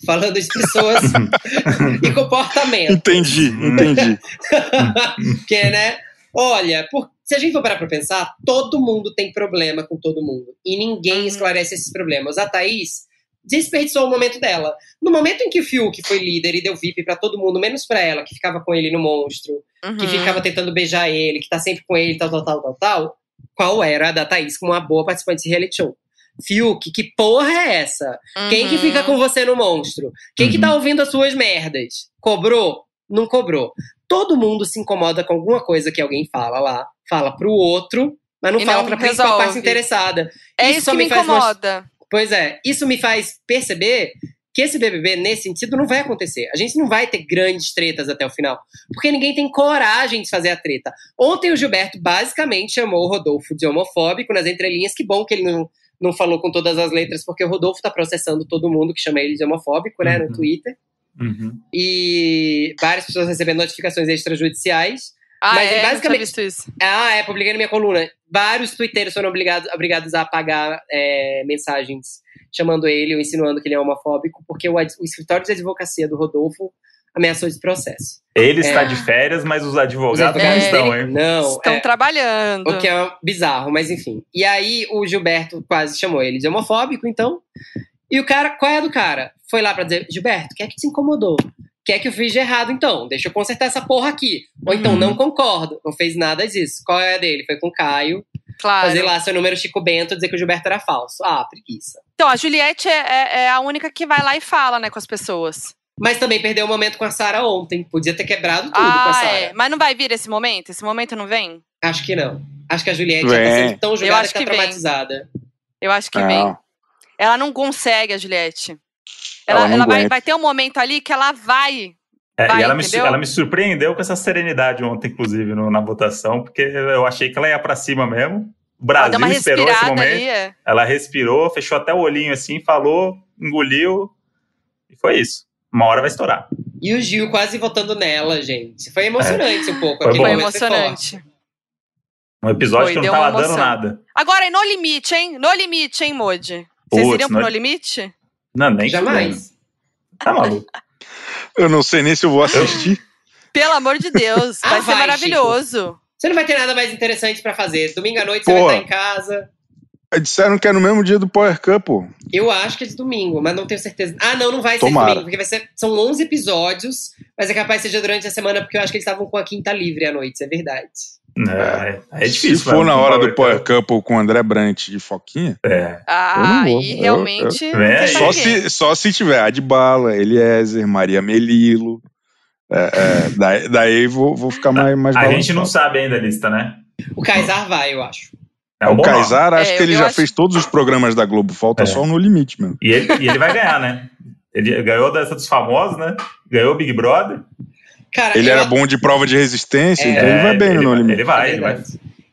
Tô falando de pessoas e comportamento. Entendi, entendi. Porque, né? Olha, por- se a gente for parar pra pensar, todo mundo tem problema com todo mundo. E ninguém Uhum. esclarece esses problemas. A Thaís desperdiçou o momento dela. No momento em que o Fiuk foi líder e deu VIP pra todo mundo, menos pra ela, que ficava com ele no monstro, que Uhum. ficava tentando beijar ele, que tá sempre com ele, tal, tal, tal, tal, tal. Qual era a da Thaís como uma boa participante de reality show? Fiuk, que porra é essa? Quem que Uhum. fica com você no monstro? Quem que Uhum. tá ouvindo as suas merdas? Cobrou? Não cobrou. Todo mundo se incomoda com alguma coisa que alguém fala lá, fala pro outro, mas não E fala não pra principal resolve. parte interessada. É Isso isso, que me me faz mos- incomoda. Pois é, isso me faz perceber que esse BBB, nesse sentido, não vai acontecer. A gente não vai ter grandes tretas até o final. Porque ninguém tem coragem de fazer a treta. Ontem o Gilberto basicamente chamou o Rodolfo de homofóbico nas entrelinhas. Que bom que ele não, não falou com todas as letras, porque o Rodolfo tá processando todo mundo que chama ele de homofóbico, né, no Uhum. Twitter. Uhum. E várias pessoas recebendo notificações extrajudiciais. Ah, Mas é, basicamente- basicamente... visto isso. Ah, é, publiquei na minha coluna. Vários twitteiros foram obrigados, obrigados a apagar é, mensagens chamando ele ou insinuando que ele é homofóbico, porque o, o escritório de advocacia do Rodolfo ameaçou esse processo. Ele É. está de férias, mas os Os advogados não advogados estão, hein? Não, Estão é, trabalhando. o que é bizarro, mas enfim. E aí o Gilberto quase chamou ele de homofóbico, então. E o cara, qual é a do cara? Foi lá pra dizer, Gilberto, o que é que te incomodou? Que é que eu fiz de errado, então? Deixa eu consertar essa porra aqui. Ou então, Uhum. não concordo. Não fez nada disso. Qual é a dele? Foi com o Caio. Claro. fazer lá seu número Chico Bento, dizer que o Gilberto era falso. Ah, preguiça. Então, a Juliette é, é- é a única que vai lá e fala, né, com as pessoas. Mas também perdeu o momento com a Sara ontem. Podia ter quebrado tudo com a ah, Sara. é. Mas não vai vir esse momento? Esse momento não vem? Acho que não. Acho que a Juliette já tá sendo tão julgada acho que tá que vem. traumatizada. Eu acho que Não. vem. Ela não consegue, a Juliette. Ela Ela, ela vai, vai ter um momento ali que ela vai. É, Vai, e ela me, ela me surpreendeu com essa serenidade ontem, inclusive, no- na votação, porque eu achei que ela ia pra cima mesmo. O Brasil esperou esse momento. ali. é. Ela respirou, fechou até o olhinho assim, falou, engoliu. E foi isso. Uma hora vai estourar. E o Gil quase votando nela, gente. Foi emocionante um pouco. Foi. Foi emocionante. Um episódio Foi, que não tava dando nada. Agora, é no limite, hein? No limite, hein, Modi? Vocês iriam pro no- No Limite? Não, nem. Jamais. Tá maluco. Eu não sei nem se eu vou assistir. Pelo amor de Deus. Ah, vai ser vai, maravilhoso. Você não vai ter nada mais interessante pra fazer. Domingo à noite você Pô. vai estar em casa. Disseram que é no mesmo dia do Power Cup, pô. Eu acho que é de domingo, mas não tenho certeza. Ah, não, não vai ser Tomara. de domingo, porque vai ser, são 11 episódios, mas é capaz que seja durante a semana, porque eu acho que eles estavam com a quinta livre à noite, isso é verdade. É, é difícil. Se for na hora do Power Cup com o André Brant e Foquinha, É. Ah, Eu e Eu- realmente. eu- aí. pra só se, só se tiver Adbala, Eliezer, Maria Melilo. É, é, daí daí vou, vou ficar mais, mais A gente não sabe ainda a lista, né? O Kaysar vai, eu acho. É um o. Kaysar, acho É, que ele eu já acho- fez todos os programas da Globo, falta É. só no limite mesmo. E ele, e ele vai ganhar, né? Ele ganhou dessa dos famosos, né? Ganhou o Big Brother. Cara, Ele era bom de prova de resistência, É, então ele vai bem ele, no No Limite. Ele vai, é ele vai.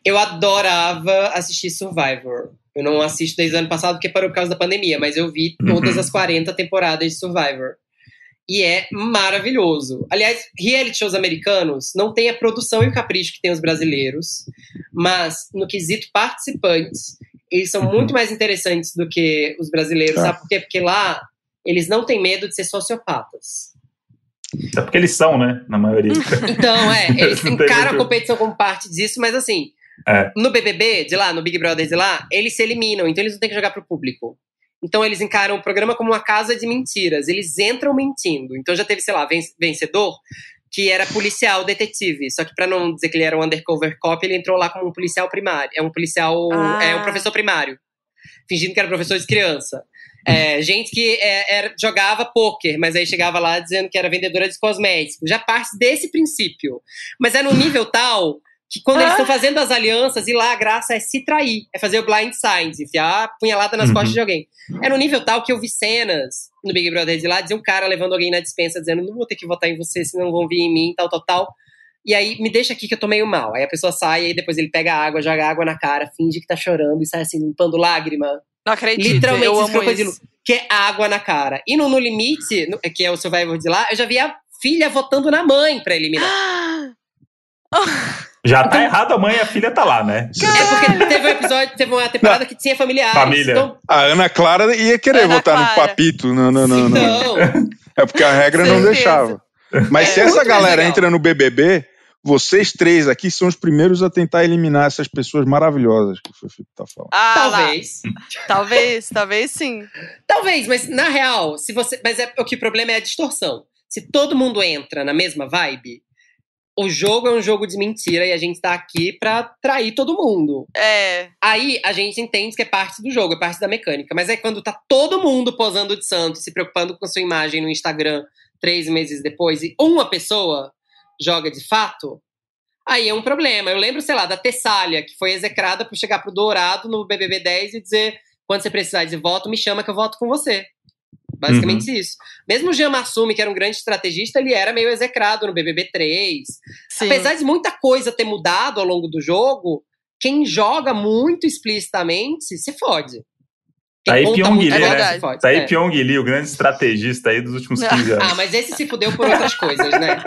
Eu adorava assistir Survivor. Eu não assisto desde o ano passado porque parou por causa da pandemia, mas eu vi todas Uhum. as 40 temporadas de Survivor. E é maravilhoso. Aliás, reality shows americanos não têm a produção e o capricho que tem os brasileiros, mas no quesito participantes, eles são Uhum. muito mais interessantes do que os brasileiros, Tá. sabe por quê? Porque lá eles não têm medo de ser sociopatas. É porque eles são, né? Na maioria. Então, é, eles encaram a competição como parte disso, mas assim, É. no BBB de lá, no Big Brother de lá, eles se eliminam, então eles não têm que jogar pro público. Então eles encaram o programa como uma casa de mentiras, eles entram mentindo. Então já teve, sei lá, ven- vencedor que era policial, detetive. Só que pra não dizer que ele era um undercover cop, ele entrou lá como um policial primário. É um policial. Ah. É um professor primário. Fingindo que era professor de criança. É, gente que é, era- jogava pôquer, mas aí chegava lá dizendo que era vendedora de cosméticos. Já parte desse princípio. Mas é num nível tal que quando eles Ah. estão fazendo as alianças, e lá a graça é se trair, é fazer o blind signs, enfiar a punhalada nas Uhum. costas de alguém. É no nível tal que eu vi cenas no Big Brother de lá, de um cara levando alguém na dispensa, dizendo: não vou ter que votar em você, senão vão vir em mim, tal, tal, tal. E aí, me deixa aqui que eu tô meio mal. Aí a pessoa sai, aí depois ele pega a água, joga água na cara, finge que tá chorando e sai assim, limpando lágrima. Não acredito. Literalmente, eu esse amo crocodilo. isso. Que é água na cara. E no No Limite, no- que é o Survivor de lá, eu já vi a filha votando na mãe pra eliminar. Já Então tá errado, a mãe e a filha tá lá, né? É porque teve um episódio, teve uma temporada que tinha familiares. Família. Então, A Ana Clara ia querer Ana votar no Clara. papito. Não, não, não, não. então É porque a regra não deixava. Mas É, se essa galera entra no BBB, vocês três aqui são os primeiros a tentar eliminar essas pessoas maravilhosas que o Fefito tá falando. Ah, talvez. Talvez, talvez sim. Talvez, mas na real, se você. Mas é, o que o problema é a distorção. Se todo mundo entra na mesma vibe, o jogo é um jogo de mentira e a gente tá aqui pra trair todo mundo. É. Aí a gente entende que é parte do jogo, é parte da mecânica. Mas é quando tá todo mundo posando de santo, se preocupando com sua imagem no Instagram três meses depois e uma pessoa joga de fato, aí é um problema. Eu lembro, sei lá, da Tessália, que foi execrada por chegar pro Dourado no BBB 10 e dizer: quando você precisar de voto, me chama que eu voto com você. Basicamente isso. Mesmo o Jean Massumi, que era um grande estrategista, ele era meio execrado no BBB 3. Sim. Apesar de muita coisa ter mudado ao longo do jogo, quem joga muito explicitamente se fode. Tá aí Pyong Lee, né? Tá aí É. Pyong Lee, o grande estrategista aí dos últimos 15 anos. Ah, mas esse se fudeu por outras coisas, né?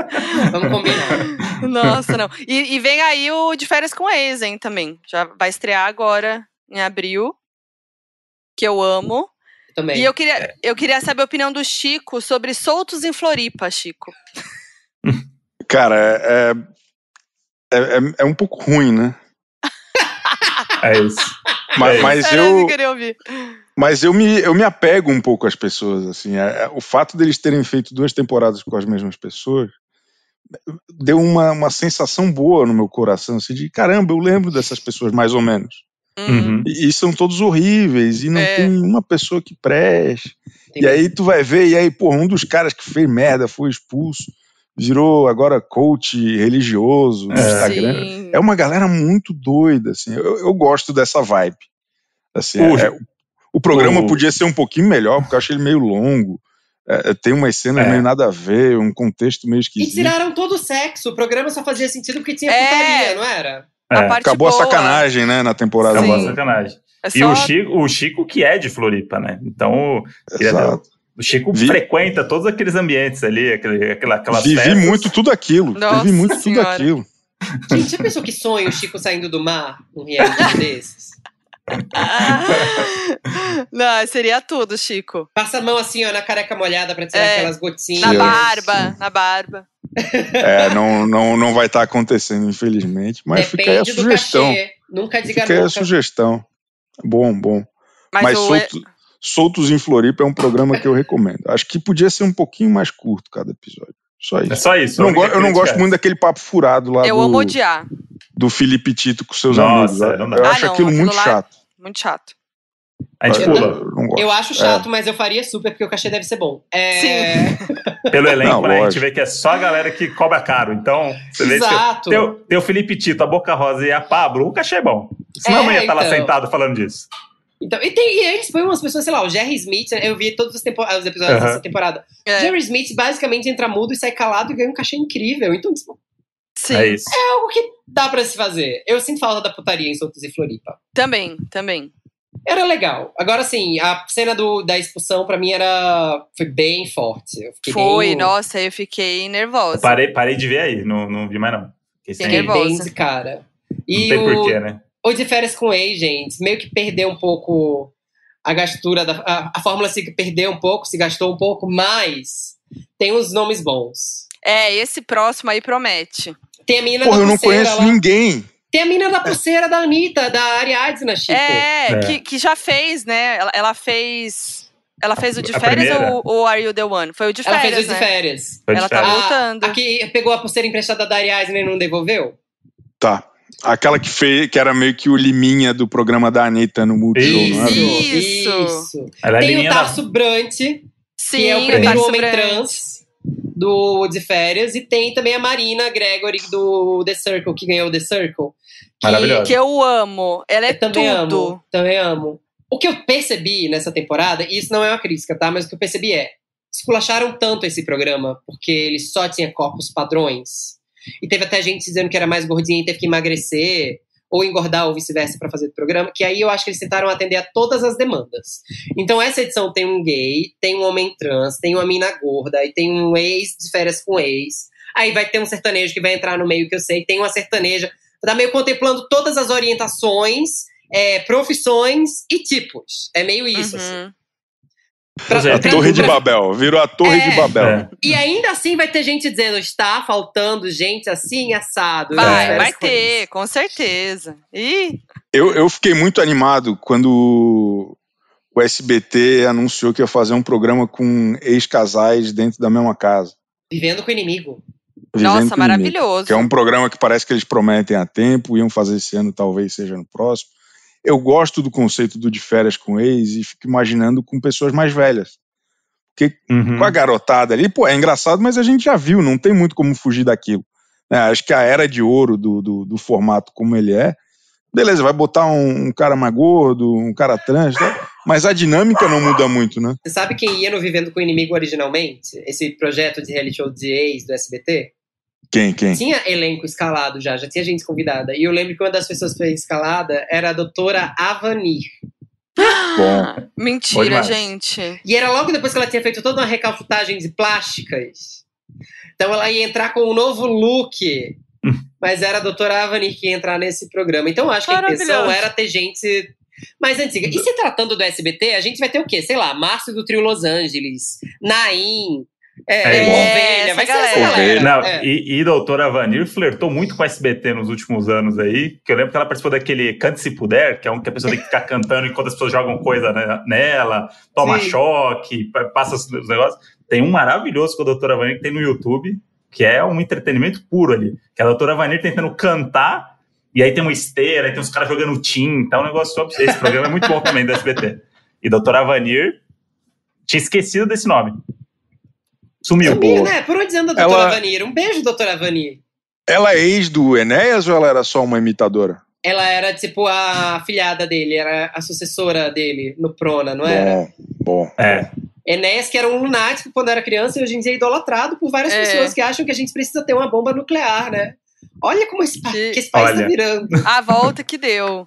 Vamos combinar. Nossa, não. E, e vem aí o De Férias com Ex, hein, também. Já vai estrear agora, em abril. Que eu amo. Também. E eu queria, eu queria saber a opinião do Chico sobre soltos em Floripa, Chico. Cara, é, é, é- é um pouco ruim, né? É isso. Mas, É. mas eu, eu queria ouvir. Mas eu me, eu me apego um pouco às pessoas, assim. É- é- o fato deles terem feito duas temporadas com as mesmas pessoas deu uma, uma sensação boa no meu coração, assim, de caramba, eu lembro dessas pessoas mais ou menos. Uhum. E, e são todos horríveis, e não É. tem uma pessoa que preste. Tem- E aí tu vai ver, e aí, pô, um dos caras que fez merda foi expulso, virou agora coach religioso no É. Instagram. Sim. É uma galera muito doida, assim. Eu, eu gosto dessa vibe. Assim, O- é- o programa o- podia ser um pouquinho melhor, porque eu achei ele meio longo. É, tem umas cenas É. meio nada a ver, um contexto meio E esquisito. tiraram todo o sexo. O programa só fazia sentido porque tinha É. putaria, não era? É, A parte Acabou a boa. sacanagem, né, na temporada. acabou a Sim. sacanagem. É E o só- Chico, o Chico que é de Floripa, né? Então, Exato. o Chico Vi- frequenta todos aqueles ambientes ali, aquele, aquela, aquelas Vivi festas. muito tudo aquilo. Nossa Vivi muito tudo Senhora. aquilo. Gente, já pensou que sonho o Chico saindo do mar num reality desses? Não, seria tudo, Chico. Passa a mão assim, ó, na careca molhada pra tirar É. aquelas gotinhas. Na barba, na barba. É, não, não, não vai estar acontecendo, infelizmente. Mas fica aí a Depende sugestão. cachê. Nunca diga Fica aí a nunca. sugestão. Bom, bom. Mas, Mas. Solto- Soltos em Floripa é um programa que eu recomendo. Acho que podia ser um pouquinho mais curto cada episódio. Só É isso. só isso. Eu não, go- eu não gosto é muito daquele papo furado lá eu do, amo odiar. do Felipe Tito com seus Nossa, amigos. não dá. Eu Ah, acho não, aquilo aquilo muito lá- chato. Muito chato. A gente eu, pula. eu não. Eu acho chato, mas eu faria super, porque o cachê deve ser bom. É... Pelo elenco, Não, né, a gente vê que é só a galera que cobra caro. Então, você vê que Exato. tem, o- tem o Felipe Tito, a Boca Rosa e a Pablo, o cachê é bom. Senão É, não ia estar lá então. sentado falando disso. Então, e, tem, e eles põem umas pessoas, sei lá, o Jerry Smith, né, eu vi todos os, tempo- os episódios Aham. dessa temporada. É, Jerry Smith basicamente entra mudo e sai calado e ganha um cachê incrível. Então, tipo, sim, É isso. é algo que dá pra se fazer. Eu sinto falta da putaria em Soltos e Floripa. também, também. Era legal. Agora, assim, a cena do, da expulsão pra mim era. Foi bem forte. Eu fiquei Foi, bem, nossa, eu fiquei nervosa. Parei, parei de ver aí, não, não vi mais não. Fiquei sem- Fiquei Fiquei bem nervosa. de cara. Não E tem o, porquê, né? o de férias com ex, gente, meio que perdeu um pouco a gastura da. A, a fórmula se perdeu um pouco, se gastou um pouco, mas tem uns nomes bons. É, esse próximo aí promete. Tem a menina Porra, da eu não conheço lá. ninguém. Tem a menina da pulseira da Anitta, da Ariadna, Chico. É, É. Que, que já fez, né? Ela, ela fez Ela fez o de A férias ou o Are You The One? Foi o de Ela férias, fez o de né? férias. Foi de Ela tá voltando. A, a que pegou a pulseira emprestada da Ariadne e não devolveu? Tá. Aquela que fez, que era meio que o Liminha do programa da Anitta no Multishow, não era? Isso. Isso. Ela é Tem o liminha da- Tarso Brant, Sim, que é o primeiro Tarso homem Brant. trans do de férias. E tem também a Marina Gregory do The Circle, que ganhou o The Circle. Que Maravilhosa. Que eu amo. Ela é eu também tudo. amo. Também amo. O que eu percebi nessa temporada, e isso não é uma crítica, tá? Mas o que eu percebi é, esculacharam tanto esse programa, porque ele só tinha corpos padrões. E teve até gente dizendo que era mais gordinha e teve que emagrecer, ou engordar, ou vice-versa, pra fazer o programa. Que aí eu acho que eles tentaram atender a todas as demandas. Então essa edição tem um gay, tem um homem trans, tem uma mina gorda, e tem um ex de férias com ex. Aí vai ter um sertanejo que vai entrar no meio que eu sei, tem uma sertaneja. Tá meio contemplando todas as orientações, é, profissões e tipos. É meio isso, assim. Pra- é, A Torre de Babel. Virou a Torre É. de Babel. É. E ainda assim vai ter gente dizendo, está faltando gente assim, assado. Vai, É. vai ter, com certeza. Ih, Eu, eu fiquei muito animado quando o SBT anunciou que ia fazer um programa com ex-casais dentro da mesma casa. Vivendo com o inimigo. Vivendo nossa, maravilhoso. Que é um programa que parece que eles prometem há tempo, iam fazer esse ano, talvez seja no próximo. Eu gosto do conceito do de férias com ex e fico imaginando com pessoas mais velhas. Uhum. Com a garotada ali, pô, é engraçado, mas a gente já viu, não tem muito como fugir daquilo. né? acho que a era de ouro do, do, do formato como ele é, beleza, vai botar um, um cara mais gordo, um cara trans, tá? mas a dinâmica não muda muito, né? Você sabe quem ia no Vivendo com o Inimigo originalmente? Esse projeto de reality show de ex do SBT? Quem, quem? Tinha elenco escalado já, já tinha gente convidada. E eu lembro que uma das pessoas que foi escalada era a doutora Avanir. Bom, Bom Mentira, gente. E era logo depois que ela tinha feito toda uma recalfutagem de plásticas. Então ela ia entrar com um novo look. Mas era a doutora Avanir que ia entrar nesse programa. Então eu acho que a intenção era ter gente mais antiga. E se tratando do SBT, a gente vai ter o quê? Sei lá, Márcio do Trio Los Angeles, Naim, é, É, Ovelha, vai galera. galera. Não, É. e, e doutora Vanir flertou muito com a SBT nos últimos anos aí, que eu lembro que ela participou daquele Cante Se Puder, que é um que a pessoa tem que ficar cantando enquanto as pessoas jogam coisa ne- nela, toma Sim. choque, pa- passa os os negócios. Tem um maravilhoso com a doutora Vanir que tem no YouTube, que é um entretenimento puro ali, que é a doutora Vanir tentando cantar, e aí tem uma esteira, aí tem os caras jogando tinta, é um negócio top. Esse programa é muito bom também do SBT. E doutora Vanir, tinha esquecido desse nome. Sumiu. Sumiu, né? Por onde anda a doutora Ela- Vanir? Um beijo, doutora Vanir. ela é ex do Enéas ou ela era só uma imitadora? Ela era, tipo, a afilhada dele, era a sucessora dele no Prona, não era? Bom, bom. É. Enéas, que era um lunático quando era criança e hoje em dia é idolatrado por várias É. pessoas que acham que a gente precisa ter uma bomba nuclear, né? Olha como esse, pa- Que- que esse país Olha. tá virando. A volta que deu.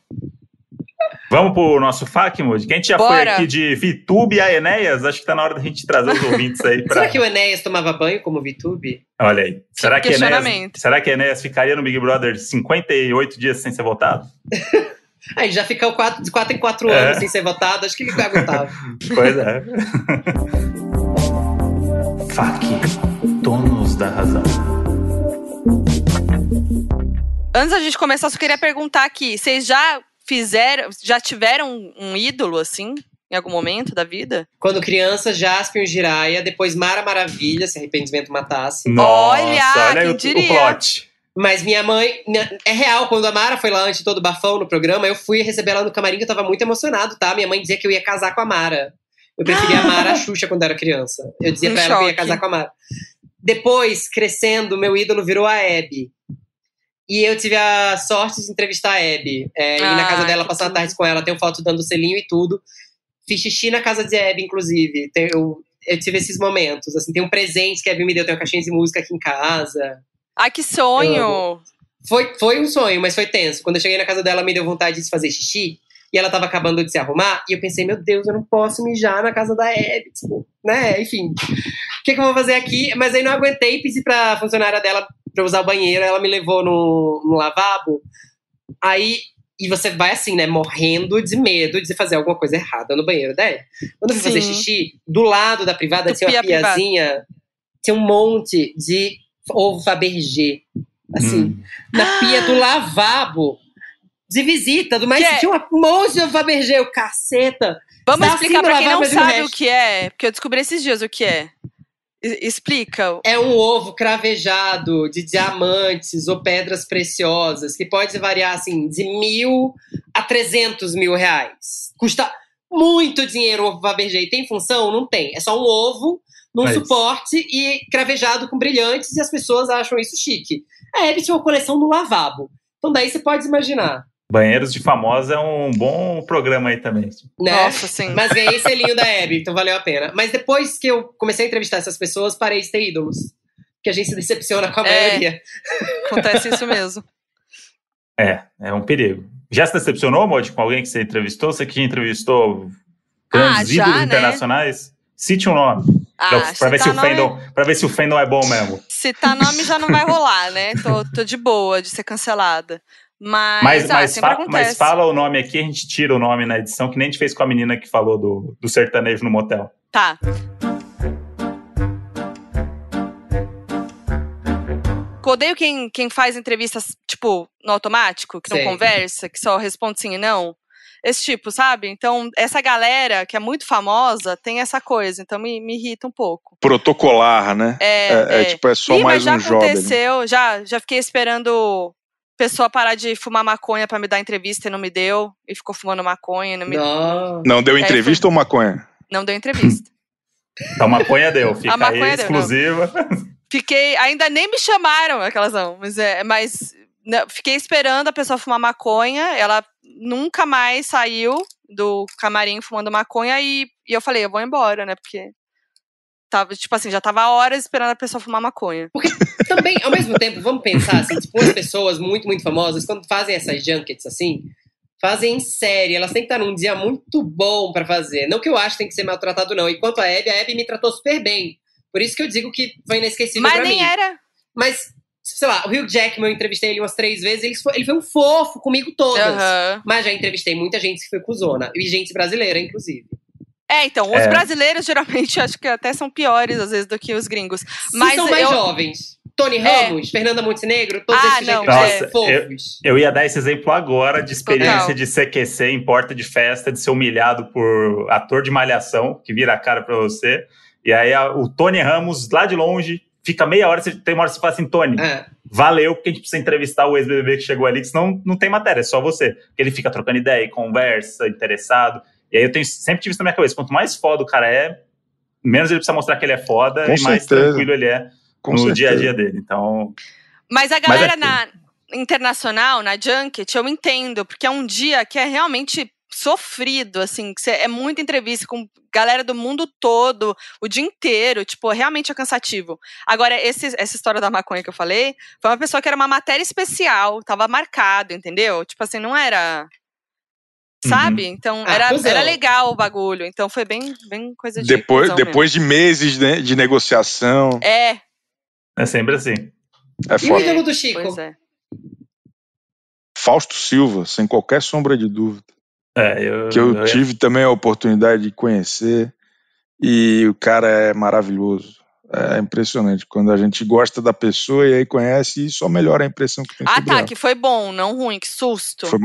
Vamos pro nosso FAQ, que a gente já foi Bora. aqui de Vitube a Enéas, acho que tá na hora da gente trazer os ouvintes aí pra... Será que o Enéas tomava banho como VTube? Olha aí. Será que, Enéas, será que Enéas ficaria no Big Brother 58 dias sem ser votado? Aí já ficou quatro, de 4 em 4 É. anos sem ser votado, acho que ele aguentava. Pois é. FAQ, donos da razão. Antes da gente começar, eu só queria perguntar aqui: vocês já fizeram, já tiveram um ídolo, assim, em algum momento da vida? Quando criança, Jaspion Jiraya, depois Mara Maravilha, se arrependimento matasse. Nossa, Olha, olha o, o diria? plot. Mas minha mãe. minha- é real, quando a Mara foi lá antes de todo bafão no programa, eu fui receber ela no camarim que eu tava muito emocionado, tá? Minha mãe dizia que eu ia casar com a Mara. Eu preferia a Mara à Xuxa quando era criança. Eu dizia Em pra ela que eu ia choque. casar com a Mara. Depois, crescendo, meu ídolo virou a Abby. E eu tive a sorte de entrevistar a Abby. É, ir na Ah, casa dela, que passar a tarde com ela, tenho foto dando selinho e tudo. Fiz xixi na casa de Abby, inclusive. Eu, eu tive esses momentos. Assim, tem um presente que a Abby me deu, tem uma caixinha de música aqui em casa. Ai, que sonho! Foi, foi um sonho, mas foi tenso. Quando eu cheguei na casa dela, me deu vontade de fazer xixi. E ela tava acabando de se arrumar. E eu pensei, meu Deus, eu não posso mijar na casa da Abby. Tipo, né? Enfim. O que, que eu vou fazer aqui? Mas aí não aguentei, pedi pra funcionária dela pra eu usar o banheiro. Ela me levou no, no lavabo. Aí. E você vai assim, né? Morrendo de medo de fazer alguma coisa errada no banheiro dela. Quando eu fui fazer xixi, do lado da privada Tupia tinha uma a privada. piazinha. Tinha um monte de ovo Fabergé. Assim Hum. na pia do lavabo de visita, do mais Que é- tinha uma monte de Fabergé, o caceta. Vamos Está explicar assim, pra quem não sabe o que é, porque eu descobri esses dias o que é. Explica. É um ovo cravejado de diamantes ou pedras preciosas, que pode variar assim de mil a 300 mil reais. Custa muito dinheiro o ovo Fabergé. Tem função? Não tem. É só um ovo num Mas- suporte e cravejado com brilhantes e as pessoas acham isso chique. A Hebe tinha uma coleção no lavabo. Então daí você pode imaginar, Banheiros de famosa é um bom programa aí também. né? Nossa, sim. Mas ganhei selinho da Hebe, então valeu a pena. Mas depois que eu comecei a entrevistar essas pessoas, parei de ter ídolos. Porque a gente se decepciona com a É. maioria. Acontece isso mesmo. É, é um perigo. Já se decepcionou, Mod, com alguém que você entrevistou? Você que entrevistou grandes Ah, já, ídolos né? internacionais? Cite um nome. Ah, pra, pra ver se citar o fandom, nome, pra ver se o fandom é bom mesmo. citar nome já não vai rolar, né? Tô, tô de boa de ser cancelada. Mas, Mas, ah, mas, sempre fa- acontece. mas fala o nome aqui, a gente tira o nome na edição, que nem a gente fez com a menina que falou do, do sertanejo no motel. Tá. Odeio quem, quem faz entrevistas, tipo, no automático, que não conversa, que só responde sim e não. Esse tipo, sabe? Então, essa galera que é muito famosa tem essa coisa, então me, me irrita um pouco. Protocolar, né? É, É, é é. tipo, é só Ih, mais mas já um job. aconteceu, já, já fiquei esperando pessoa parar de fumar maconha pra me dar entrevista e não me deu. E ficou fumando maconha e não me Não. Não deu aí entrevista ou maconha? não deu entrevista. Então, maconha deu, fica A maconha aí deu, não. exclusiva. Fiquei, ainda nem me chamaram, aquelas não, mas, é, mas não, fiquei esperando a pessoa fumar maconha, ela nunca mais saiu do camarim fumando maconha e, e eu falei, eu vou embora, né, porque tava, tipo assim, já tava horas esperando a pessoa fumar maconha. Também, ao mesmo tempo, vamos pensar assim, tipo, as pessoas muito, muito famosas, quando fazem essas junkets assim, fazem em série, elas têm que estar num dia muito bom pra fazer. Não que eu acho que tem que ser maltratado, não. Enquanto a Abby, a Abby me tratou super bem. Por isso que eu digo que foi inesquecível Mas pra nem mim. era. Mas, sei lá, o Hugh Jackman, eu entrevistei ele umas três vezes, ele foi, ele foi um fofo comigo todas. Aham. Mas já entrevistei muita gente que foi cuzona. E gente brasileira, inclusive. É, então, os É. brasileiros geralmente acho que até são piores às vezes do que os gringos. Se Mas são mais eu- jovens. Tony É. Ramos, Fernanda Montenegro, todos Ah, esses não, entrevistei, é. fofos. Eu ia dar esse exemplo agora de experiência Total. de CQC em porta de festa, de ser humilhado por ator de malhação, que vira a cara pra você. E aí a- o Tony Ramos, lá de longe, fica meia hora, você, tem uma hora que você fala assim, Tony, É. valeu, porque a gente precisa entrevistar o ex-BBB que chegou ali, que senão não tem matéria, é só você. Porque ele fica trocando ideia, conversa, interessado. E aí eu tenho, sempre tive isso na minha cabeça, quanto mais foda o cara é, menos ele precisa mostrar que ele é foda Com e mais certeza. tranquilo ele é Com no certeza. dia a dia dele. Então, Mas a Mas galera assim- na internacional, na Junket, eu entendo, porque é um dia que é realmente sofrido, assim, que é muita entrevista com galera do mundo todo, o dia inteiro, tipo, realmente é cansativo. Agora, esse- essa história da maconha que eu falei, foi uma pessoa que era uma matéria especial, tava marcado, entendeu? Tipo assim, não era... Sabe? Então, Ah, era, cuzão. era legal o bagulho. Então, foi bem, bem coisa de Depois, depois de meses né, de negociação. É, é sempre assim. É E o ídolo do Chico? pois é. Fausto Silva, sem qualquer sombra de dúvida. É, eu, Que eu eu- tive também a oportunidade de conhecer. E o cara é maravilhoso. É impressionante. Quando a gente gosta da pessoa e aí conhece, e só melhora a impressão que tem Ah, sobre tá, ela. que foi bom, não ruim, que susto. Foi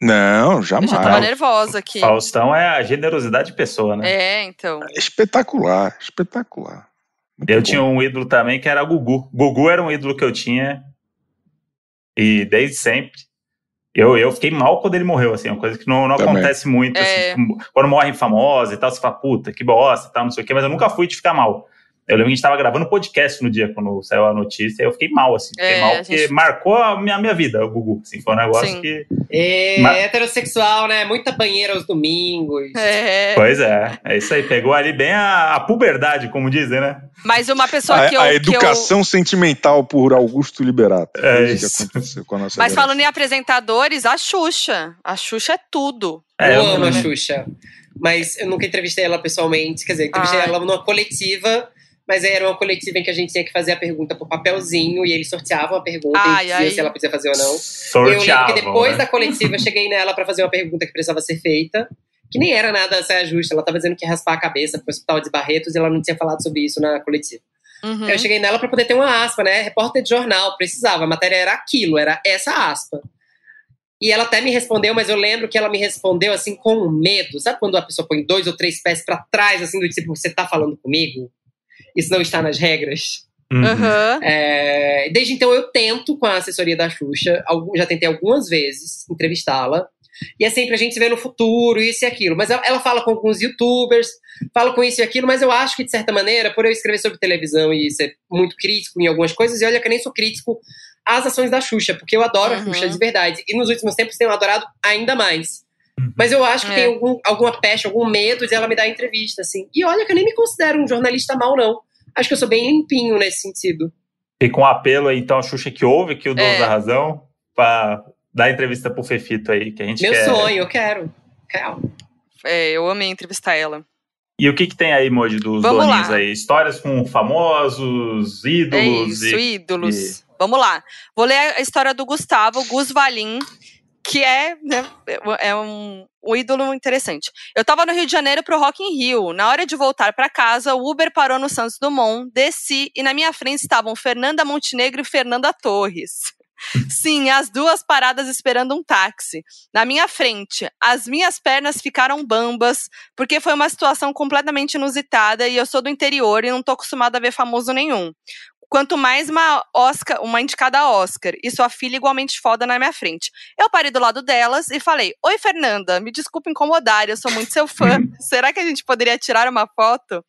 Não, eu jamais. já tava nervosa aqui. Faustão é a generosidade de pessoa, né? É, então. Espetacular, espetacular. Muito Eu bom. tinha um ídolo também que era Gugu. Gugu era um ídolo que eu tinha e desde sempre. Eu, eu fiquei mal quando ele morreu, assim, uma coisa que não, não acontece muito, É. assim, quando morrem famosos e tal, você fala, puta, que bosta e tal, não sei o quê, mas eu nunca fui de ficar mal. Eu lembro que a gente tava gravando podcast no dia quando saiu a notícia, e eu fiquei mal, assim, fiquei É, mal, porque gente- marcou a minha, a minha vida, o Gugu, assim, foi um negócio Sim. que... É, Mas- heterossexual, né? Muita banheira aos domingos. É, Pois é, é isso aí, pegou ali bem a, a puberdade, como dizem, né? mas uma pessoa A, que eu. a que eu- educação sentimental por Augusto Liberato. É isso. que aconteceu com a nossa Mas geração. falando em apresentadores, a Xuxa. A Xuxa é tudo. É, eu eu amo a Xuxa. Mas eu nunca entrevistei ela pessoalmente. Quer dizer, entrevistei Ai. ela numa coletiva, mas aí era uma coletiva em que a gente tinha que fazer a pergunta por papelzinho e eles sorteavam a pergunta Ai, e diziam ai. se ela podia fazer ou não. eu Sorteavam, lembro que depois né? da coletiva eu cheguei nela pra fazer uma pergunta que precisava ser feita. Que nem era nada saia justa. Ela tava dizendo que ia raspar a cabeça pro hospital de Barretos e ela não tinha falado sobre isso na coletiva. Uhum. Eu cheguei nela pra poder ter uma aspa, né? Repórter de jornal, precisava. A matéria era aquilo, era essa aspa. E ela até me respondeu, mas eu lembro que ela me respondeu assim com medo. Sabe quando a pessoa põe dois ou três pés para trás, assim, do tipo, você tá falando comigo? Isso não está nas regras. Uhum. É, desde então eu tento com a assessoria da Xuxa, já tentei algumas vezes entrevistá-la. E é sempre a gente se vê no futuro, isso e aquilo. Mas ela, fala com alguns youtubers, fala com isso e aquilo, mas eu acho que, de certa maneira, por eu escrever sobre televisão e ser muito crítico em algumas coisas, e olha que eu nem sou crítico às ações da Xuxa, porque eu adoro a Uhum. Xuxa de verdade. E nos últimos tempos tenho adorado ainda mais. Mas eu acho que É. tem algum, alguma peste, algum medo de ela me dar entrevista, assim. E olha que eu nem me considero um jornalista mal, não. Acho que eu sou bem limpinho nesse sentido. Fica um apelo aí, então, a Xuxa que ouve, que o dono É. da razão, pra dar entrevista pro Fefito aí, que a gente Meu quer. sonho, eu quero. Real. É, eu amei entrevistar ela. E o que que tem aí, Moji, dos Vamos doninhos lá. aí? Histórias com famosos, É ídolos isso, e... ídolos. Vamos lá. Vou ler a história do Gustavo, Gus Valim, que é, né, é um, um ídolo interessante. Eu tava no Rio de Janeiro pro Rock in Rio. Na hora de voltar pra casa, o Uber parou no Santos Dumont, desci e na minha frente estavam Fernanda Montenegro e Fernanda Torres. Sim, as duas paradas esperando um táxi. Na minha frente, as minhas pernas ficaram bambas, porque foi uma situação completamente inusitada e eu sou do interior e não tô acostumada a ver famoso nenhum. Quanto mais uma Oscar, uma indicada a Oscar e sua filha igualmente foda na minha frente. Eu parei do lado delas e falei: Oi, Fernanda, me desculpa incomodar, eu sou muito seu fã. Será que a gente poderia tirar uma foto?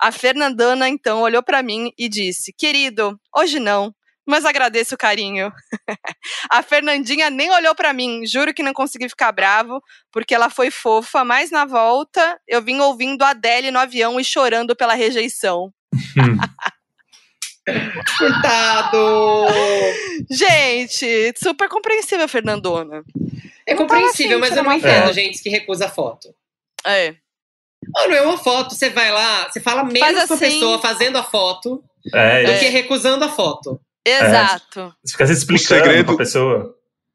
A Fernandana então olhou pra mim e disse: Querido, hoje não. Mas agradeço o carinho. a Fernandinha nem olhou pra mim, juro que não consegui ficar bravo, porque ela foi fofa, mas na volta eu vim ouvindo a Adele no avião e chorando pela rejeição. Coitado! Gente, super compreensível, Fernandona. É compreensível, mas eu não entendo foto. gente que recusa foto. É. Não é uma foto. Você vai lá, você fala menos Faz com a assim. pessoa fazendo a foto É, do É. que recusando a foto. Exato. Você fica se explicando segredo- pra pessoa.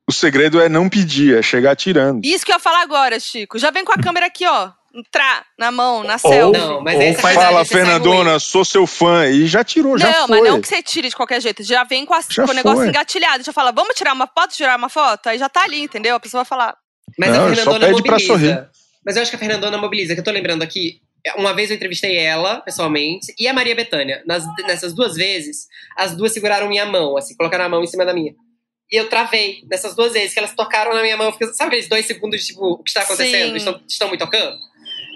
O segredo é não pedir, é chegar tirando. Isso que eu ia falar agora, Chico. Já vem com a câmera aqui, ó. Entrar na mão, na Ou- selfie. Não, mas Ou Fala, Fernandona, sou seu fã. E já tirou, já não, foi. mas não que você tire de qualquer jeito. Já vem com, a- Já com o negócio foi. engatilhado. Já fala, vamos tirar uma foto, tirar uma foto? Aí já tá ali, entendeu? A pessoa vai falar. Mas Não, a só Fernandona pede pra mobiliza. sorrir. Mas eu acho que a Fernandona mobiliza, que eu tô lembrando aqui. Uma vez eu entrevistei ela, pessoalmente, e a Maria Bethânia. Nas- nessas duas vezes, as duas seguraram minha mão, assim, colocaram a mão em cima da minha. E eu travei nessas duas vezes, que elas tocaram na minha mão. eu fiquei- sabe aqueles dois segundos de tipo, o que está acontecendo? Estão, estão me tocando?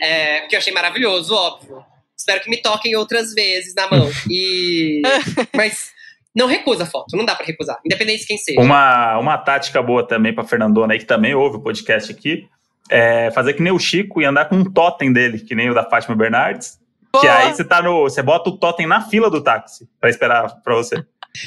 É, porque eu achei maravilhoso, óbvio. Espero que me toquem outras vezes na mão. E. Mas não recusa a foto, não dá pra recusar, independente de quem seja. Uma, uma tática boa também pra Fernandona aí, que também ouve o podcast aqui, é fazer que nem o Chico e andar com um totem dele, que nem o da Fátima Bernardes. Que Boa. aí você tá no. Você bota o totem na fila do táxi pra esperar pra você.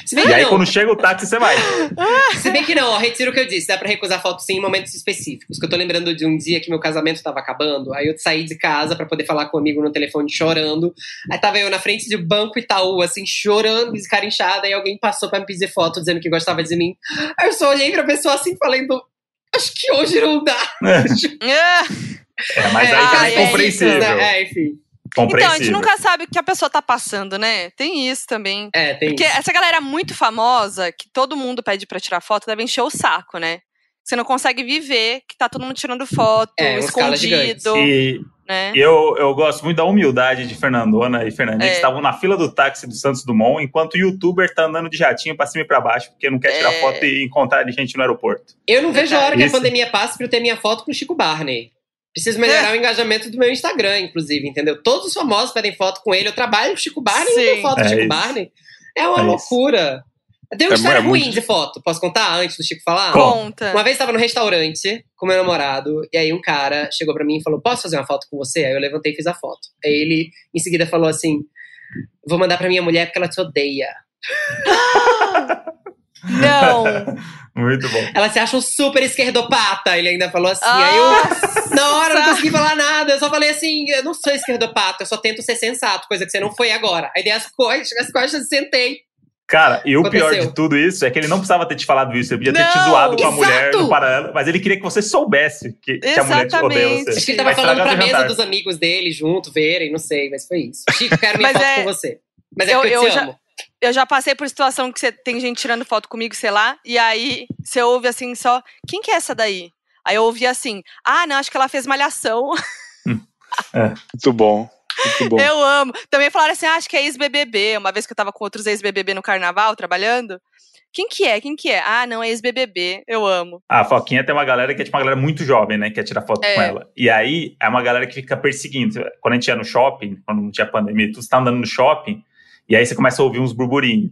Se bem E que aí, não, quando chega o táxi, você vai. Se bem que não, ó, retiro o que eu disse. Dá pra recusar foto sim em momentos específicos. Que eu tô lembrando de um dia que meu casamento tava acabando. Aí eu saí de casa pra poder falar com um amigo no telefone chorando. Aí tava eu na frente de banco Itaú, assim, chorando, descarinchada. Aí alguém passou pra me pedir foto dizendo que gostava de mim. Aí eu só olhei pra pessoa assim, falando. Acho que hoje não dá. É, mas É, aí tá ah, é compreensível. isso, né? É, enfim. Então, a gente nunca sabe o que a pessoa tá passando, né? Tem isso também. É, tem Porque isso. essa galera muito famosa, que todo mundo pede pra tirar foto, deve encher o saco, né? Você não consegue viver que tá todo mundo tirando foto, É, escondido, E né? eu, eu gosto muito da humildade de Fernandona e Fernandinha, É. que estavam na fila do táxi do Santos Dumont, enquanto o youtuber tá andando de jatinho pra cima e pra baixo, porque não quer tirar É. foto e encontrar gente no aeroporto. Eu não vejo a hora que a pandemia passe pra eu ter minha foto com o Chico Barney. Preciso melhorar o engajamento do meu Instagram, inclusive, entendeu? Todos os famosos pedem foto com ele. Eu trabalho com o Chico Barney e foto do É Chico isso. Barney. É uma É isso. loucura. Eu tenho uma É história é ruim muito- de foto. Posso contar antes do Chico falar? Conta. Uma vez estava no restaurante com meu namorado, e aí um cara chegou pra mim e falou: Posso fazer uma foto com você? Aí eu levantei e fiz a foto. Aí ele, em seguida, falou assim: Vou mandar pra minha mulher porque ela te odeia. Não. Muito bom. Ela se acha um super esquerdopata. Ele ainda falou assim. Aí eu, na hora, não consegui falar nada. Eu só falei assim: Eu não sou esquerdopata, eu só tento ser sensato, coisa que você não foi agora. Aí dei as costas, as costas e sentei. Cara, e o pior de tudo isso é que ele não precisava ter te falado isso, ele podia ter te Não, zoado com a exato! mulher no paralelo, mas ele queria que você soubesse que, que a mulher te odeia Exatamente. você. Acho que ele tava Vai falando pra mesa jantar. dos amigos dele junto, verem, não sei, mas foi isso. Chico, quero minha Mas foto é- com você. Mas é Eu- eu, eu te já- amo. Eu já passei por situação que você tem gente tirando foto comigo, sei lá, e aí você ouve assim só, quem que é essa daí? Aí eu ouvi assim, ah, não, acho que ela fez malhação. Muito bom. Muito bom. Eu amo. Também falaram assim, ah, acho que é ex-BBB. Uma vez que eu tava com outros ex-BBB no carnaval, trabalhando. Quem que é? Quem que é? Ah, não, é ex-BBB. Eu amo. A Foquinha tem uma galera que é tipo uma galera muito jovem, né? Que quer tirar foto É. com ela. E aí é uma galera que fica perseguindo. Quando a gente ia no shopping, quando não tinha pandemia, tu tá andando no shopping, e aí você começa a ouvir uns burburinhos.